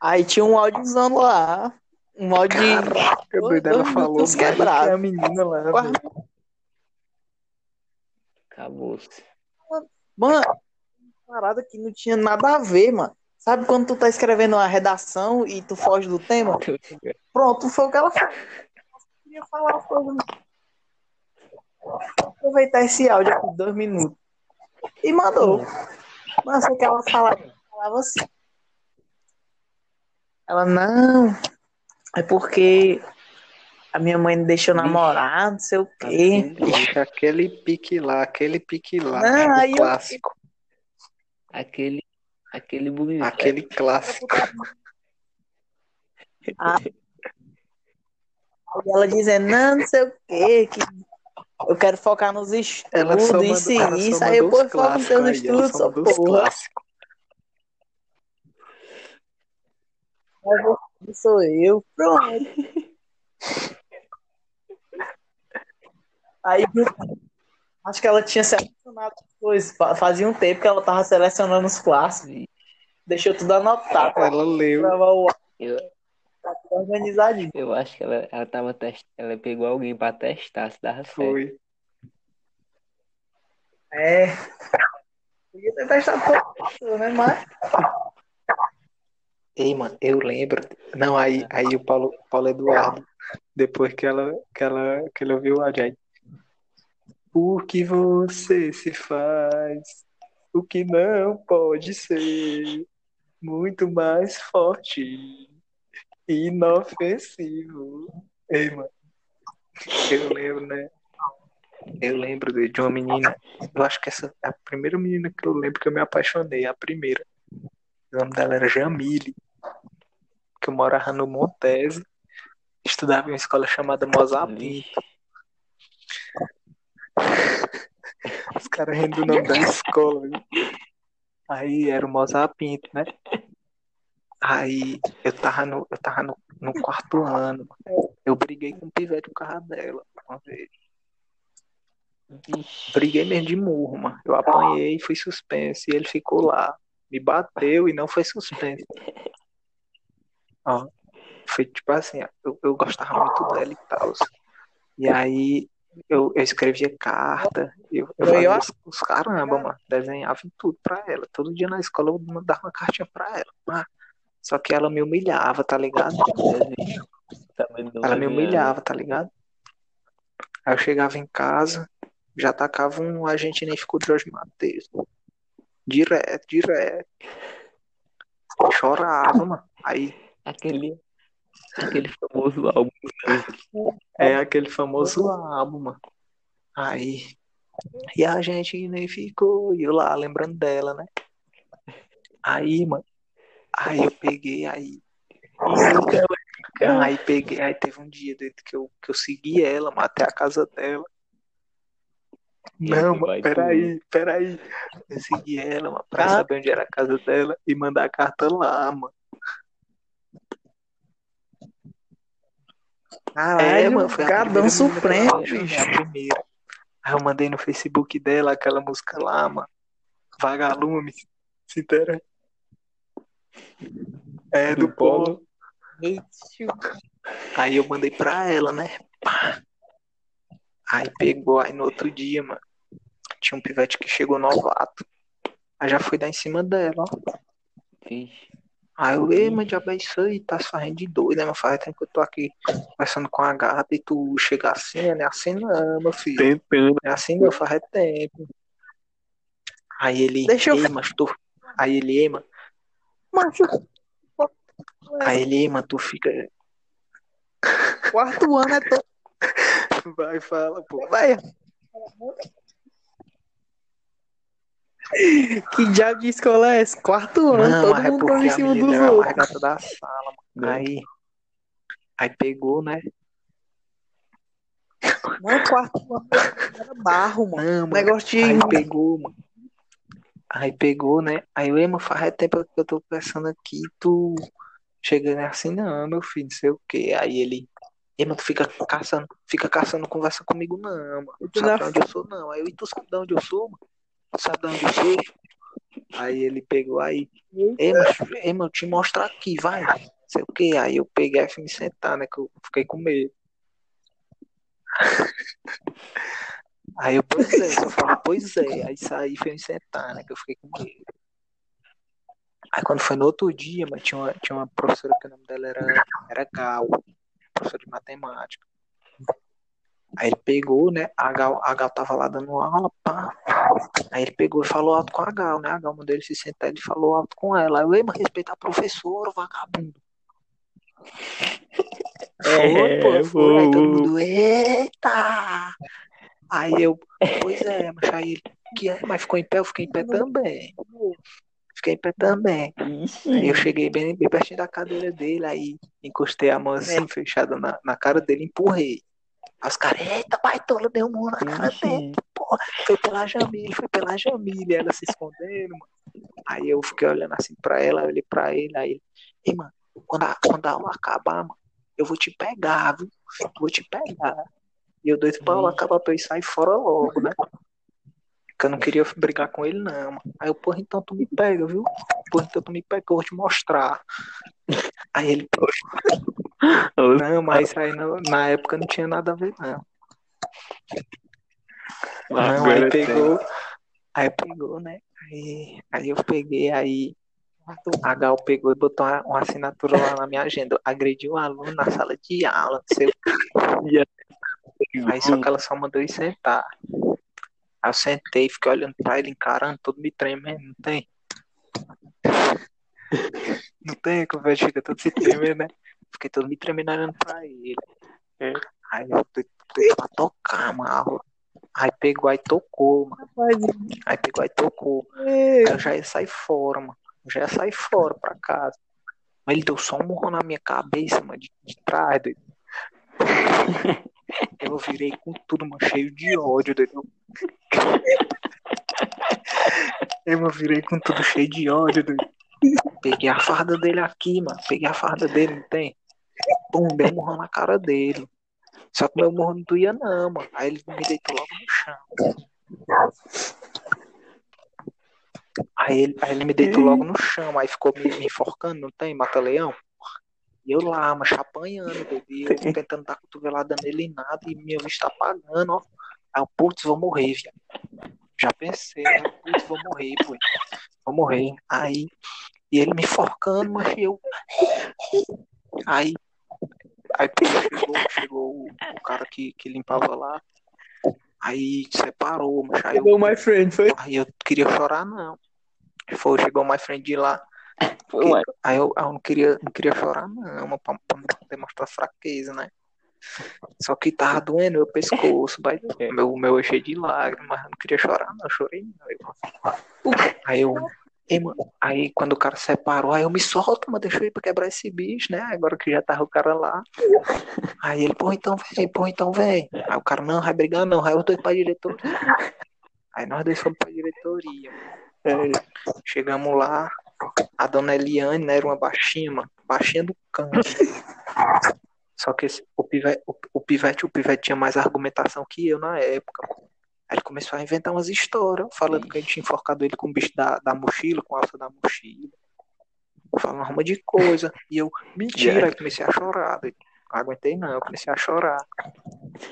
Aí tinha um áudiozão lá. Um áudio. Caraca, Dois- doido, ela dois falou mais que quebrado. a menina lá. Acabou-se. Mano, parada que não tinha nada a ver, mano. Sabe quando tu tá escrevendo uma redação e tu foge do tema? Pronto, foi o que ela. Eu queria falar. Vou aproveitar esse áudio aqui, dois minutos. E mandou. Mas só que ela falava, falava assim. Ela, não. É porque a minha mãe não deixou namorar, não sei o quê. Ixi, aquele pique lá, aquele pique lá. Não, o aí eu- clássico. Aquele, aquele bug. Aquele clássico. Aí *laughs* ela dizendo, não, não sei o quê, que eu quero focar nos Ela só estudos, mandou, isso ela e isso. Aí eu, pô, foco nos ela estudos, só porra. Mas sou eu. Pronto. *laughs* Aí, acho que ela tinha selecionado as coisas. Fa- Fazia um tempo que ela tava selecionando os clássicos. Deixou tudo anotado. Ela leu. Gravar o Eu, tá tudo organizadinho. eu acho que ela, ela tava testando. Ela pegou alguém pra testar se dava certo. Foi. É. Podia ter testado tudo, né? Mas. Ei, mano, eu lembro. Não, aí, aí o Paulo, Paulo Eduardo, depois que ela, que ela, que ele ouviu a Jay. O que você se faz, o que não pode ser, muito mais forte, inofensivo. Ei, mano, eu lembro, né? Eu lembro de uma menina, eu acho que essa é a primeira menina que eu lembro que eu me apaixonei, a primeira. O nome dela era Jamile. que eu morava no Montese, estudava em uma escola chamada Mozapinto. *laughs* Os caras rindo do nome da escola. viu? Aí era o Mozapinto, né? Aí eu tava no, eu tava no, no quarto ano. Eu briguei com o pivete por causa dela uma vez. Vixe. Briguei mesmo de murro, mano. Eu apanhei e fui suspenso. E ele ficou lá. Me bateu e não foi suspenso. Ó, foi tipo assim, eu, eu gostava muito dela e tal. E aí eu, eu escrevia carta, eu, eu fazia os, os caramba, mano. Desenhava tudo pra ela. Todo dia na escola eu mandava uma cartinha pra ela. Ah, só que ela me humilhava, tá ligado? Ela me humilhava, tá ligado? Aí eu chegava em casa, já tacava um agente de Jorge Matheus. Direto, direto. Chorava, mano. Aí Aquele, aquele famoso álbum. é aquele famoso álbum, mano. Aí. E a gente nem ficou, e eu lá lembrando dela, né? Aí, mano. Aí eu peguei, aí. Aí peguei, aí teve um dia dentro que eu, que eu segui ela, matei a casa dela. Não, mano, peraí, peraí. Eu segui ela, mano, pra Ah. saber onde era a casa dela e mandar a carta lá, mano. Caralho, mano, foi a Gadão primeira menina que eu Supremo, bicho. Aí eu mandei no Facebook dela aquela música lá, mano. Vagalume, se interessa. É, do, Do Polo. Polo. Aí eu mandei pra ela, né? Pá. Aí pegou, aí no outro dia, mano, tinha um pivete que chegou novato. Aí já foi dar em cima dela, ó. Vixe. Aí eu, ei, mas diabo é isso aí, tá se fazendo de doido, né, meu faz tempo que eu tô aqui conversando com a gata e tu chega assim, né? Assim não, meu filho. Tentando. É assim não, faz tempo. Aí ele, Deixa eu- ei, mas tu. Aí ele, ei, mano. macho, Aí ele, ei, mano, tu fica. quarto ano é todo. *laughs* Vai, fala, pô. Vai. Que diabo de escola é essa? Quarto ano, Não, todo é mundo dando em cima dos outros. da sala, mano. Né? Aí. Aí pegou, né? Mano, quarto ano era barro, mano. Não, mano. Negócio de. Aí pegou, mano. Aí pegou, né? Aí eu, mano, faz tempo que eu tô pensando aqui, tu chegando assim, não, meu filho, não sei o quê. Aí ele, mano, tu fica caçando, fica caçando conversa comigo, não, mano. Tu sabe não- de onde eu sou, não. Aí eu, e tu sabe de onde eu sou, mano? Sabe de eu sou? Aí ele pegou aí, ei, mano, ei, te mostrar aqui, vai. Sei o quê. Aí eu peguei e fui me sentar, né? Que eu fiquei com medo. *laughs* Aí eu, pois é, só falei, pois é. Aí saí fui me sentar, né? Que eu fiquei com medo. Aí quando foi no outro dia, mas tinha uma, tinha uma professora que o nome dela era, era Gal, professora de matemática. Aí ele pegou, né? A Gal, a Gal tava lá dando aula, pá. Aí ele pegou e falou alto com a Gal, né? A Gal mandou ele se sentar, ele falou alto com ela. Aí eu, ei, mas respeita a professora, vagabundo. *laughs* Foi, pô, foi. Aí todo mundo, eita! Aí eu, pois é, mas aí ele, que é, mas ficou em pé, eu fiquei em pé também. Fiquei em pé também. Aí eu cheguei bem, bem pertinho da cadeira dele, aí encostei a mão assim, fechada na, na cara dele, empurrei. Aí os caras, eita, baitola, deu um murro na cara dele, porra. Foi pela Jamile, foi pela Jamile, ela se escondendo, mano. Aí eu fiquei olhando assim pra ela, eu olhei pra ele, aí ele, ei, mano, quando a, quando a aula acabar, mano, eu vou te pegar, viu? Vou te pegar. E eu doido pra aula acabar pra eu sair fora logo, né? Porque eu não queria brigar com ele, não, mano. Aí eu, porra, então tu me pega, viu? Porra, então tu me pega, eu vou te mostrar. Aí ele, não, mas isso aí não- na época não tinha nada a ver, não. Não, aí pegou, aí pegou, né? Aí, aí eu peguei, aí a Gal pegou e botou uma, uma assinatura lá na minha agenda. Agrediu o aluno na sala de aula, não sei o. Aí só que ela só mandou eu sentar. Aí eu sentei, fiquei olhando pra ele, encarando, todo me tremendo, não tem? Não tem, que o velho chega todo se tremendo, né? Fiquei todo me tremendo olhando pra ele. É. Aí eu fui pra tocar, mano. Aí pegou, aí tocou, mano. Aí pegou, aí tocou. Aí eu já ia sair fora, mano. Eu já ia sair fora pra casa. Mas ele deu só um murro na minha cabeça, mano, de, de trás, doido. *laughs* Eu virei com tudo, mano, cheio de ódio, doido. Eu virei com tudo cheio de ódio, doido. Peguei a farda dele aqui, mano. Peguei a farda dele, não tem? Pum, dei um murro na cara dele. Só que meu murro não doía, não, mano. Aí ele me deitou logo no chão. Aí ele, aí ele me deitou logo no chão, aí ficou me, me enforcando, não tem? Mata-leão. E eu lá, mas apanhando. E eu tentando dar cotovelada nele e nada, e minha vista apagando, ó. Aí eu, putz, vou morrer, viado. Já pensei, né? Putz, vou morrer, pô. Vou morrer. Aí, e ele me enforcando, mas eu. Aí, aí chegou, chegou o, o cara que, que limpava lá. Aí separou, mas aí eu, Chegou my friend, foi? aí eu queria chorar, não. Foi, chegou mais frente de lá. Foi, ué. Aí eu, eu não queria, não queria chorar, não, mas pra, pra demonstrar fraqueza, né? Só que tava doendo meu pescoço, vai, meu, meu é cheio de lágrimas, mas eu não queria chorar, não, eu chorei não. Eu- Aí eu. Ei, mano, aí quando o cara separou, aí eu me solto, mano, deixa eu ir pra quebrar esse bicho, né? Agora que já tava o cara lá. Aí ele, pô, então vem, pô, então vem. Aí o cara, não, vai brigar não, aí eu dois pra diretoria. Aí nós dois fomos pra diretoria. É, Chegamos lá, a dona Eliane, né, era uma baixinha, mano, baixinha do canto. Só que esse- o, pivete, o, o pivete, o pivete tinha mais argumentação que eu na época. Aí ele começou a inventar umas histórias, falando que a gente tinha enforcado ele com o bicho da, da mochila, com a alça da mochila. Falando uma de coisa. E eu, mentira, aí comecei a chorar. doido. Não aguentei não, eu comecei a chorar.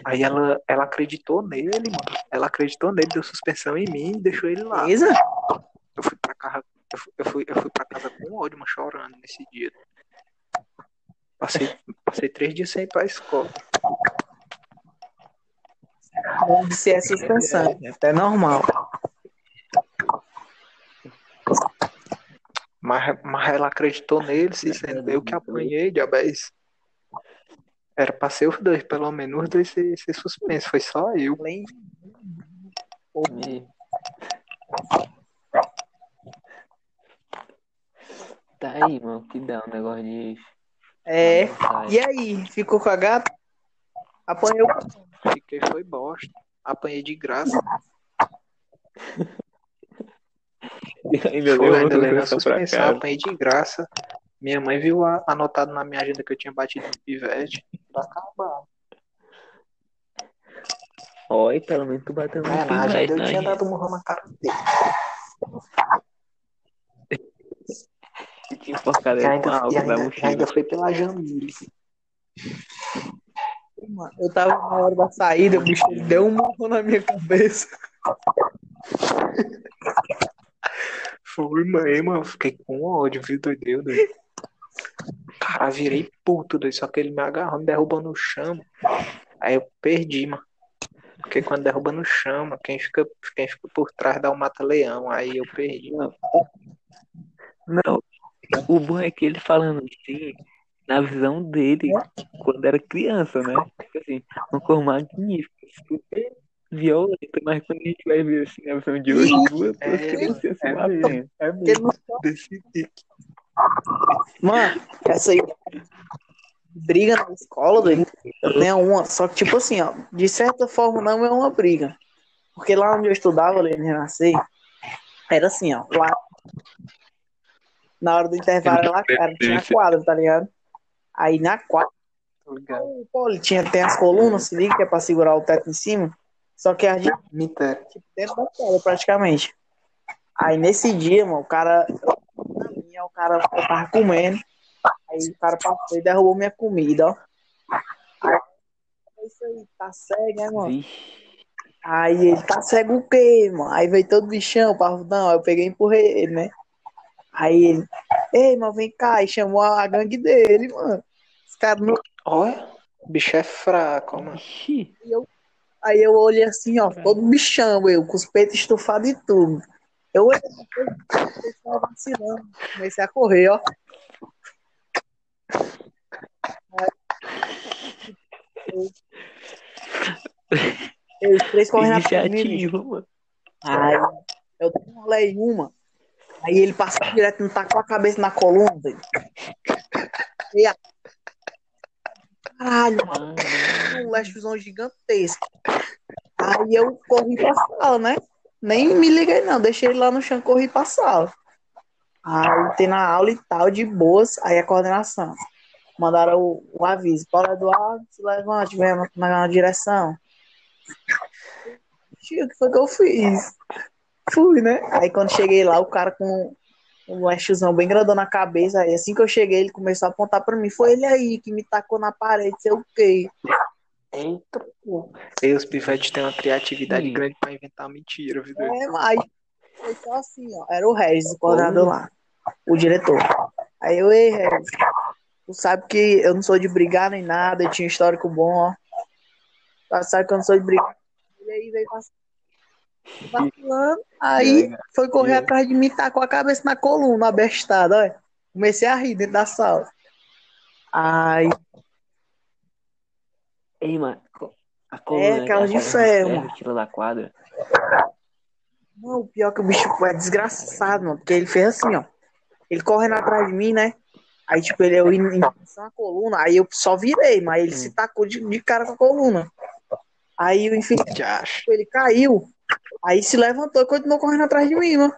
Aí ela, ela acreditou nele, mano. Ela acreditou nele, deu suspensão em mim e deixou ele lá. Beleza? Eu fui pra casa, eu fui, eu fui, eu fui pra casa com ódio, mano, chorando nesse dia. Passei, passei três dias sem ir pra escola. Ser a suspensão. É normal. Mas, mas ela acreditou nele, se sendo eu que apanhei, diabéis. Era pra ser os dois, pelo menos os dois ser, ser suspenso, foi só eu. Me- Tá aí, mano, que dá um negócio de. É. E aí, ficou com a gata? Apanhou. Fiquei, foi bosta. Apanhei de graça. *laughs* Ainda Foi, ainda levei a suspensão apanhei de graça. Minha mãe viu a- anotado na minha agenda que eu tinha batido no pivete. Pra acabar. Oi, pelo menos tu bateu no É, na agenda pivete, eu na tinha dado um murro na cara dele. *laughs* Tinha enforcado E ainda, e ainda, e ainda foi pela Jamile. Mano, Eu tava na hora da saída, o bicho deu um murro na minha cabeça. Foi, mãe, mano. eu Fiquei com ódio, viu, doideu, doido. Cara, virei puto, doido. Só que ele me agarrou, me derrubou no chão. Aí eu perdi, mano. Porque quando derruba no chão, mano, quem fica, quem fica por trás dá o mata-leão. Aí eu perdi. Não, o bom é que ele falando assim, na visão dele, quando era criança, né? Tipo assim, uma cor magnífica, super violenta, mas quando a gente vai ver assim, na visão de hoje, duas, É, crianças se é mesmo, é mesmo. não- Desse pique. Mano, essa aí. Briga na escola, doido. Eu tenho uma. Só que, tipo assim, ó. De certa forma, não é uma briga. Porque lá onde eu estudava, ali em Renascer, era assim, ó. Lá. Na hora do intervalo, lá, cara, tinha a quadra, tá ligado? Aí na ligado. o pole tinha, tem as colunas, se liga, que é pra segurar o teto em cima. Só que a gente tipo, dentro da quadra, praticamente. Aí nesse dia, mano, o cara. Na minha, o cara eu tava comendo. Aí o cara passou e derrubou minha comida, ó. Aí, isso aí, tá cego, né, mano? Vixe, Aí ele tá cego o quê, mano? Aí veio todo bichão, parrudão. Aí eu peguei e empurrei ele, né? Aí ele, ei, mano, vem cá. E chamou a gangue dele, mano. Os caras não. Olha, o bicho é fraco, mano. vixe. Aí eu olhei assim, ó, todo bichão, eu, com os peitos estufados e tudo. Eu olhei, eu tava vacilando. Comecei a correr, ó. Eu, os três correndo atrás de mim. Iniciativa, mano. Aí eu dei uma lei uma. Aí ele passou direto, não tacou a cabeça na coluna, velho. Caralho, mano. Um lestozão gigantesco. Aí eu corri pra sala, né? Nem me liguei, não. Deixei ele lá no chão, corri pra sala. Aí tem na aula e tal, de boas. Aí a coordenação. Mandaram o, o aviso. Paulo Eduardo, se levante, vem na, na direção. Tio, o que foi que eu fiz? Fui, né? Aí quando cheguei lá, o cara com um lestozão bem grandão na cabeça. Aí assim que eu cheguei, ele começou a apontar pra mim. Foi ele aí que me tacou na parede, sei o quê. Eita, pô. E os pivetes têm uma criatividade Sim. grande pra inventar mentira, viu? É, mas foi só assim, ó. Era o Regis, o coordenador lá, o diretor. Aí eu, ei, Regis, tu sabe que eu não sou de brigar nem nada, eu tinha um histórico bom, ó. Tu sabe que eu não sou de brigar. Ele aí veio passando. Vacilando, aí foi correr aí? atrás de mim, tá com a cabeça na coluna, abestado, olha. Comecei a rir dentro da sala. Aí, Ei, mano. A coluna, aquela a de ferro. Tira da quadra. Não, o pior é que o bicho é desgraçado, mano. Porque ele fez assim, ó. Ele correndo atrás de mim, né? Aí, tipo, ele eu indo em direção à coluna, aí eu só virei, mas ele se tacou de, de cara com a coluna. Aí Já acho. ele caiu. Aí se levantou e continuou correndo atrás de mim, mano.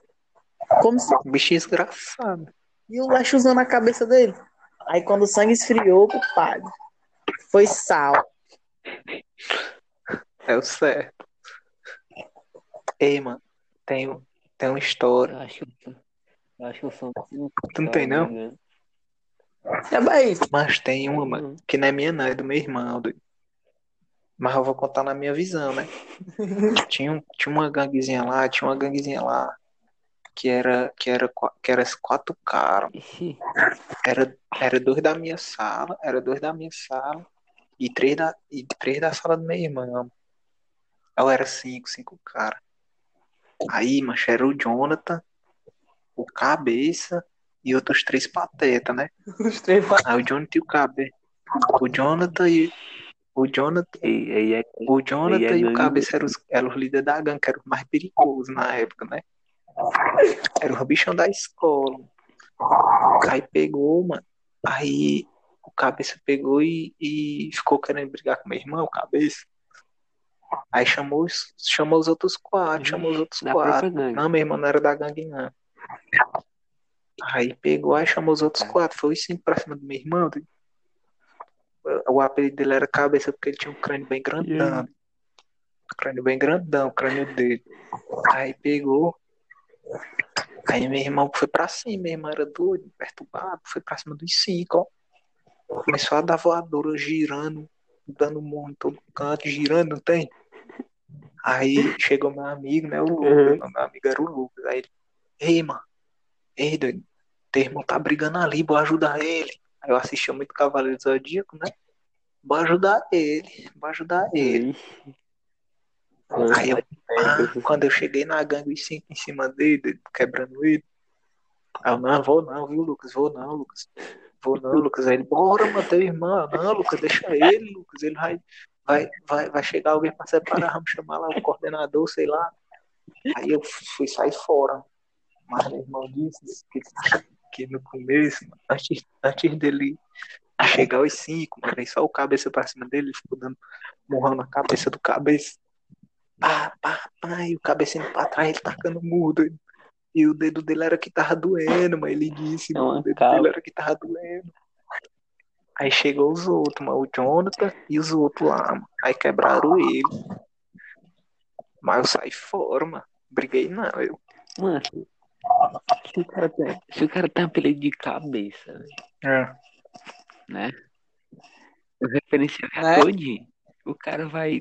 Como se Bicho desgraçado. e o Lash usando a cabeça dele. Aí quando o sangue esfriou, compadre, foi sal. É o certo. Ei, mano, tem, tem uma história. Eu acho que eu acho que eu sou Tu não tem, não? É bem, Mas tem uma, mano, que não é minha, não, é do meu irmão. doido. Mas eu vou contar na minha visão, né? *laughs* Tinha, um- tinha uma ganguezinha lá, tinha uma ganguezinha lá que era, que era, que era quatro caras. Era, era dois da minha sala, era dois da minha sala e três da, e três da sala do meu irmão. Eu era cinco, cinco caras. Aí, macho, era o Jonathan, o Cabeça e outros três patetas, né? os três Aí o Jonathan e o Cabeça. O Jonathan e. O Jonathan, ei, é o Jonathan E e o? Cabeça eram os, eram os líderes da gangue, que eram os mais perigosos na época, né? Era os bichão da escola. Aí pegou, mano. Aí o Cabeça pegou e, e ficou querendo brigar com meu irmão, o Cabeça. Aí chamou os, chamou os outros quatro, chamou os outros quatro. Não, meu irmão não era da gangue, não. Aí pegou, aí chamou os outros É. quatro. Foi cinco pra cima do meu irmão. O apelido dele era cabeça porque ele tinha um crânio bem grandão. Crânio bem grandão, o crânio dele. Aí pegou. Aí meu irmão foi pra cima, meu irmão era doido, perturbado, foi pra cima dos cinco, ó. Começou a dar voadora, girando, dando murro em todo canto, girando, não tem? Aí chegou meu amigo, né? O Lucas, Uhum. meu amigo era o Lucas. Aí ele, ei, mano, ei, doido, teu irmão tá brigando ali, vou ajudar ele. Eu assistia muito Cavaleiro do Zodíaco, né? Vou ajudar ele, vou ajudar ele. Aí eu, ah, quando eu cheguei na gangue, em cima dele, quebrando ele. Eu, não, vou não, viu, Lucas? Vou não, Lucas. Vou não, Lucas. Aí ele, bora, teu irmão. Não, Lucas, deixa ele, Lucas. Ele vai, vai, vai, vai chegar alguém pra separar, vamos chamar lá o coordenador, sei lá. Aí eu fui sair fora. Mas meu irmão disse que, que no começo, antes, antes dele chegar aos cinco, mano, só o cabeça pra cima dele, ele ficou dando murrão na cabeça do cabeça. Pá, pá, pá, e o cabeça indo pra trás, ele tacando doido. E o dedo dele era que tava doendo, mas ele disse, É mano, o dedo dele era que tava doendo. Aí chegou os outros, mano, o Jonathan e os outros lá, mano. Aí quebraram ele. Mas eu saí fora, mano. Briguei não, eu. Mano, se o cara tem, se o cara tem apelido de cabeça, velho, né? O referencial é Né? todinho. O cara vai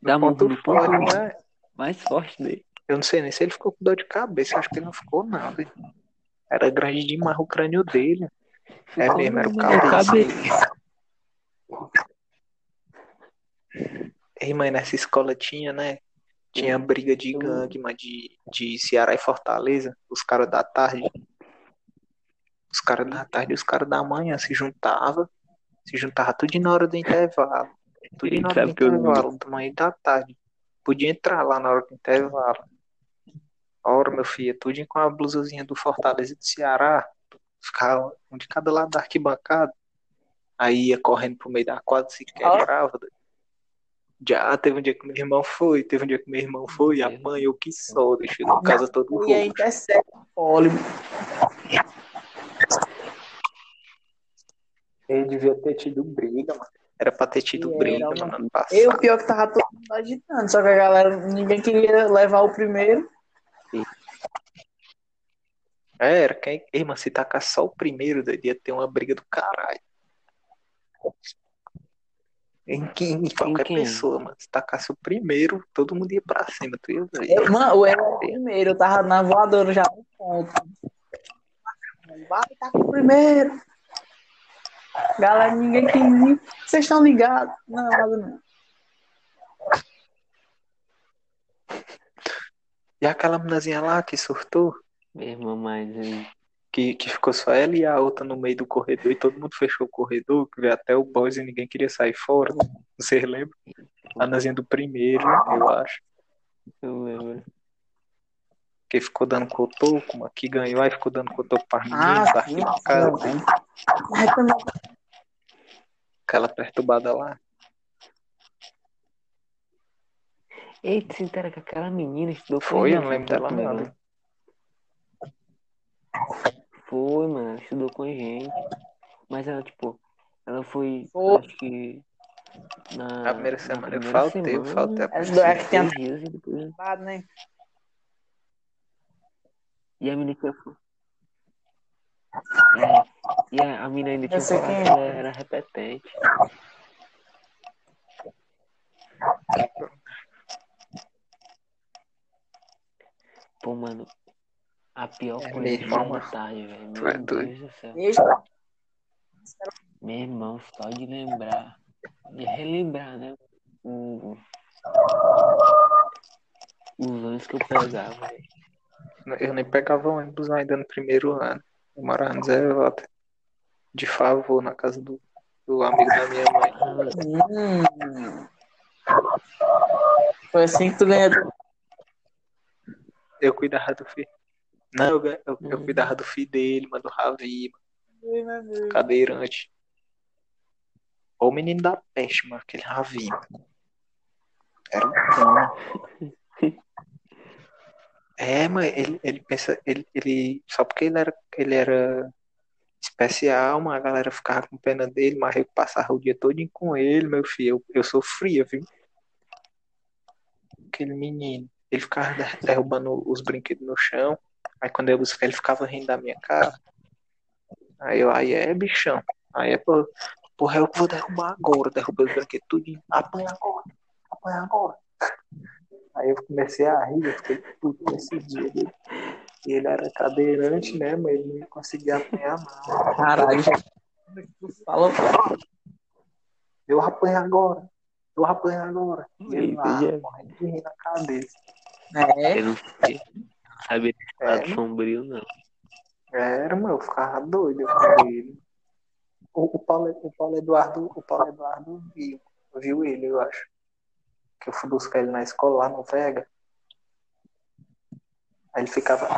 dar murro Ponto no ponto forte, né? mais forte dele. Eu não sei nem se ele ficou com dor de cabeça, acho que ele não ficou, não. Era grande demais o crânio dele. É Ficou mesmo, era o cabeça. cabeça. Ei, mãe, nessa escola tinha, né? Tinha briga de gangue, mas de, de Ceará e Fortaleza, os caras da tarde. Os caras da tarde e os caras da manhã se juntavam, se juntava tudo na hora do intervalo. Tudo na hora do intervalo, da manhã e da tarde. Podia entrar lá na hora do intervalo. Ora, meu filho, tudo com a blusazinha do Fortaleza e do Ceará. Ficava um de cada lado da arquibancada. Aí ia correndo pro meio da quadra, se quebrava. doido. Já teve um dia que meu irmão foi, teve um dia que meu irmão foi, e apanhou que só, chegou em casa todo E aí roxo. intercept o pole. Ele devia ter tido briga, mano. Era pra ter tido E briga, era, mano, ano E o passado. pior que tava todo mundo agitando, só que a galera, ninguém queria levar o primeiro. É, Era, quem. Mano, se tacar só o primeiro, doido, ia ter uma briga do caralho. Em, que- em qualquer quem? pessoa, mano. Se tacasse o primeiro, todo mundo ia pra cima, tu ia ver. Eu, mano, eu era o primeiro, eu tava na voadora já no ponto. Vai, tá com o primeiro. Galera, ninguém quis ir. Vocês estão ligados? Não, nada não. E aquela meninazinha lá que surtou, Meu irmão, mas que, que ficou só ela e a outra no meio do corredor, e todo mundo fechou o corredor, que veio até o boys e ninguém queria sair fora. Vocês lembram? A meninazinha do primeiro, eu acho. eu lembro. Que ficou dando cotoco, mano, que ganhou, aí ficou dando cotoco pra meninas, Ah, arquibancada, não, aquela perturbada lá. Eita, você entera que aquela menina estudou Foi, eu não lembro dela ano. Foi, mano, ela estudou com a gente. Mas ela, tipo, ela foi, Foi. acho que na, A primeira na semana eu primeira faltei, eu semana, faltei a primeira é que tem dias e depois... né? E a menina tinha... É, e a, a menina ainda tinha Eu falado que é. ela era repetente. Pô, mano, a pior É coisa mesmo, foi mano. a tarde, velho. Tu é Meu doido. Deus do céu. Meu irmão, só de lembrar, de relembrar, né? O, os anos que eu pegava, velho. Eu nem pegava ônibus ainda no primeiro ano. Eu morava no Zé Walter. De favor, na casa do, do amigo da minha mãe. Hum. Foi assim que tu ganhou. Eu cuidava do filho. Não, eu, eu, eu Uhum. cuidava do filho dele, mano, do Ravi, mano, cadeirante. Ou o menino da peste, mano, aquele Ravi. mano. Era um cão. *laughs* É, mas ele, ele pensa, ele, ele, só porque ele era, ele era especial, mano, a galera ficava com pena dele, mas eu passava o dia todo com ele, meu filho, eu, eu sofria, viu? Aquele menino, ele ficava der- derrubando os brinquedos no chão, aí quando eu buscar ele ficava rindo da minha cara, aí eu, aí é bichão, aí é, pô, porra, eu que vou derrubar agora, derrubei os brinquedos tudinho, apanha agora, apanha agora. *laughs* Aí eu comecei a rir, eu fiquei puto nesse dia. Dele. E ele era cadeirante, né? Mas ele não conseguia apanhar, não. Caralho, falou. Eu apanho agora. Eu apanho agora. E ele lá, já- morrendo de rir na cabeça. É, Eu não sei, sabia desse É, lado mano. sombrio, não. Era, mano, eu ficava doido com ele. O, o, Paulo, o Paulo Eduardo, o Paulo Eduardo viu, viu ele, eu acho. Que eu fui buscar ele na escola lá no Vega. Aí ele ficava,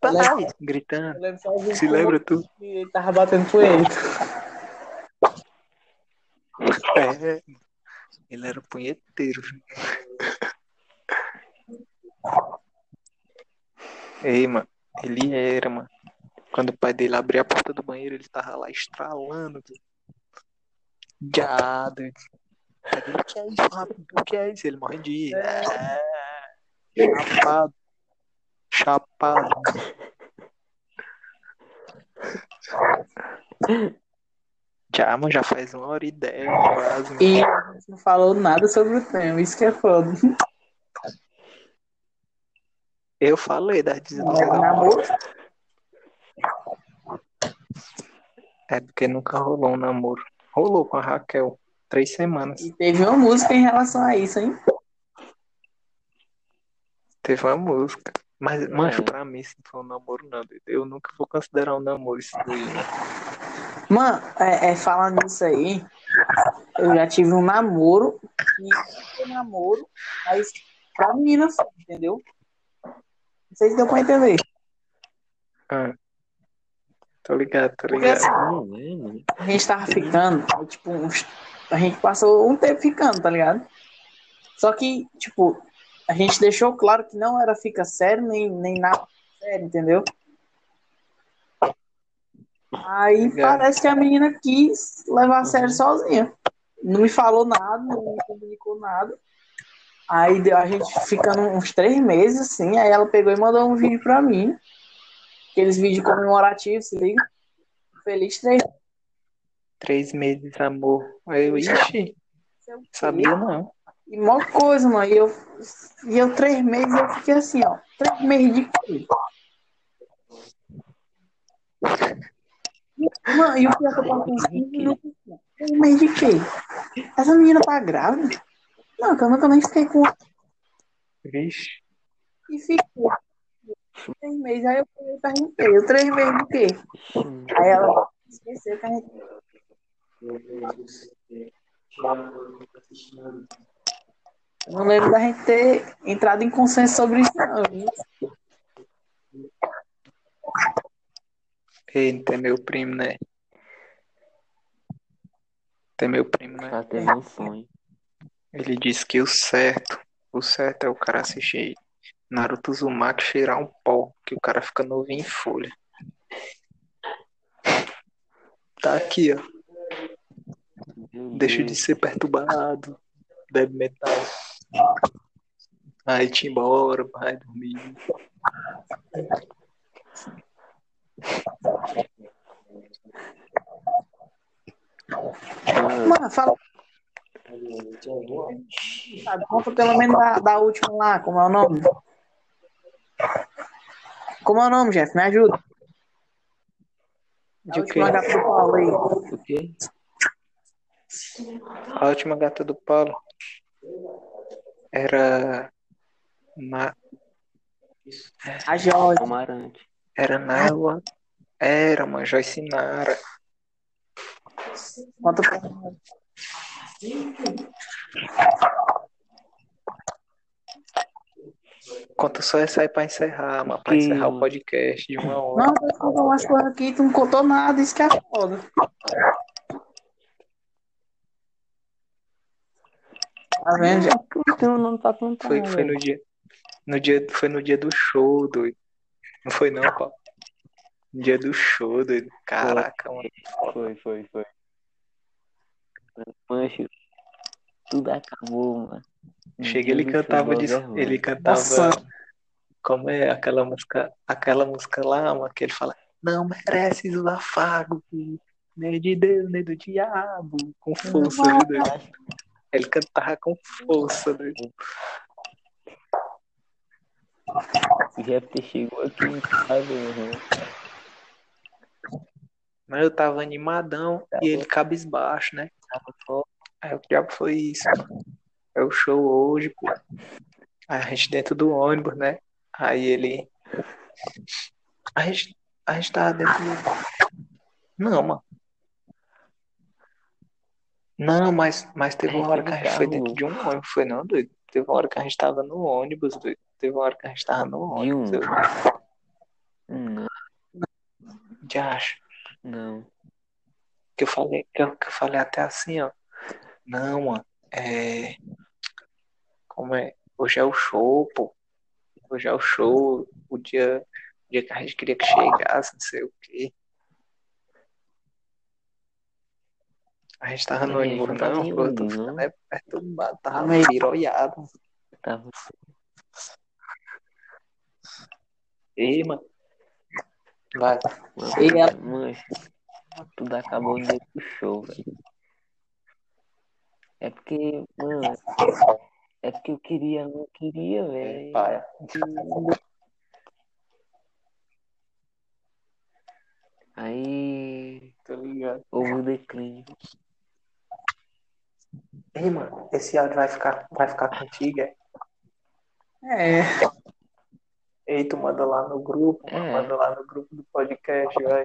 pai, gritando. Se lembra tu? ele tava batendo ele. É, ele era punheteiro. *laughs* Ei, mano, ele era, mano. Quando o pai dele abria a porta do banheiro, ele tava lá estralando. Ele, O que é isso, rapaz? O que é isso? Ele morrendo de rir. É, chapado. Chapado. Já, mano, já faz uma hora e dez, quase. E não falou nada sobre o tema, isso que é foda. Eu falei da desilusão. Mas namoro, É porque nunca rolou um namoro. Rolou com a Raquel. Três semanas. e teve uma música em relação a isso, hein? Teve uma música. Mas, É. mancho, pra mim, isso não foi um namoro, não. Eu nunca vou considerar um namoro isso daí. né? Mano, é, é, falando nisso aí, eu já tive um namoro, e foi namoro, mas pra menina, entendeu? Não sei se deu pra entender. Ah, Tô ligado, tô ligado. assim, a gente tava ficando, tipo, uns- a gente passou um tempo ficando, tá ligado? Só que, tipo, a gente deixou claro que não era fica sério, nem, nem nada sério, entendeu? Aí parece que a menina quis levar a sério sozinha. Não me falou nada, não me comunicou nada. Aí a gente ficando uns três meses, assim, aí ela pegou e mandou um vídeo pra mim. Aqueles vídeos comemorativos, se liga. Feliz três Três meses, amor. Aí eu, ixi, sabia não. E mó coisa, mano. E eu, e eu três meses eu fiquei assim, ó. Três meses de quê? Mano, e o pior é que eu tava com uns 15 minutos. assim, ó. Três meses de quê? Essa menina tá grávida? Não, que eu nunca nem fiquei com. Vixe. E fiquei. Três meses. Aí eu fui perguntei, eu três meses de quê? Aí ela esqueceu que a gente. Eu não lembro da gente ter entrado em consenso sobre isso, não. viu? Eita, é meu primo, né? É meu primo, né? Ela teve um sonho. Ele disse que o certo, o certo é o cara assistir Naruto Uzumaki cheirar um pó, que o cara fica novinho em folha. Tá aqui, ó. Deixa de ser perturbado. Bebe metal. Vai te embora, vai dormir. Mano, fala. Sabe, conta pelo menos da, da última lá, como é o nome? Como é o nome, Jeff? Me ajuda. A De quê? última gata do Paulo aí. o quê? A última gata do Paulo era. Na... A. Amarante. Era Naila. Era uma Joyce Nara. Conta pra. Conta só essa aí pra encerrar, mas pra encerrar o podcast de uma hora. Não, vai contar umas coisas aqui, tu não contou nada, isso que é foda. Tá vendo? Não nome pra contar. Foi, foi no dia. No dia. Foi no dia do show, doido. Não foi não, Paulo? No dia do show, doido. Caraca, mano. Foi, foi, foi. Mancho, tudo acabou, mano. Chega, ele cantava de, ele cantava Nossa. como é aquela música, aquela música lá, mano, que ele fala, não mereces o afago, nem de Deus, nem do diabo, com força, viu, doido? Ele cantava com força, doido. O Jeff chegou aqui em casa, meu irmão. Mas eu tava animadão e ele cabisbaixo, né? Aí o diabo foi isso. É o show hoje, pô. Aí a gente dentro do ônibus, né? Aí ele. A gente, a gente tava dentro do. Não, mano. Não, mas, mas teve uma hora que a gente foi dentro de um ônibus, foi não, doido? Teve uma hora que a gente tava no ônibus, doido. Teve uma hora que a gente tava no de um. ônibus. Eu, Não, de acho. não. Que eu falei, que eu, que eu falei até assim, ó. Não, mano. É. Como é? Hoje é o show, pô. Hoje é o show. O dia, o dia que a gente queria que chegasse, não sei o quê. A gente tava no ônibus, não em pô. Eu tô ficando é perturbado, tava aí. piroiado. Tava Ei, mano. Vai. E ela- mancha, tudo acabou no do show, velho. É porque, mano, é porque eu queria, não queria, velho. Pai. Aí Tô ligado. houve o declínio. Ei, mano, esse áudio vai ficar, vai ficar contigo, é? É. Ei, tu manda lá no grupo, mano, É. manda lá no grupo do podcast, vai.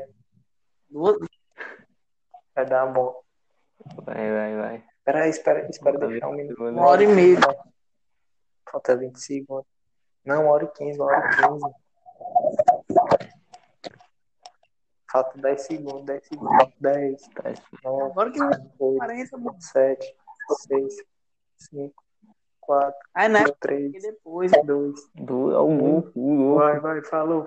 Duas- Vai dar bom. Vai, vai, vai. Espera aí, espera, espera deixar um minuto. Uma hora e meia. Falta 20 segundos. Não, uma hora e 15, uma hora e 15. Falta 10 segundos, 10 segundos. 10, Dez. 9, Agora que 8, 40, mano. 7, 6, 5, 4, Aí, né? 3, Porque depois. 2, Do, ao gol, o gol. Vai, vai, falou.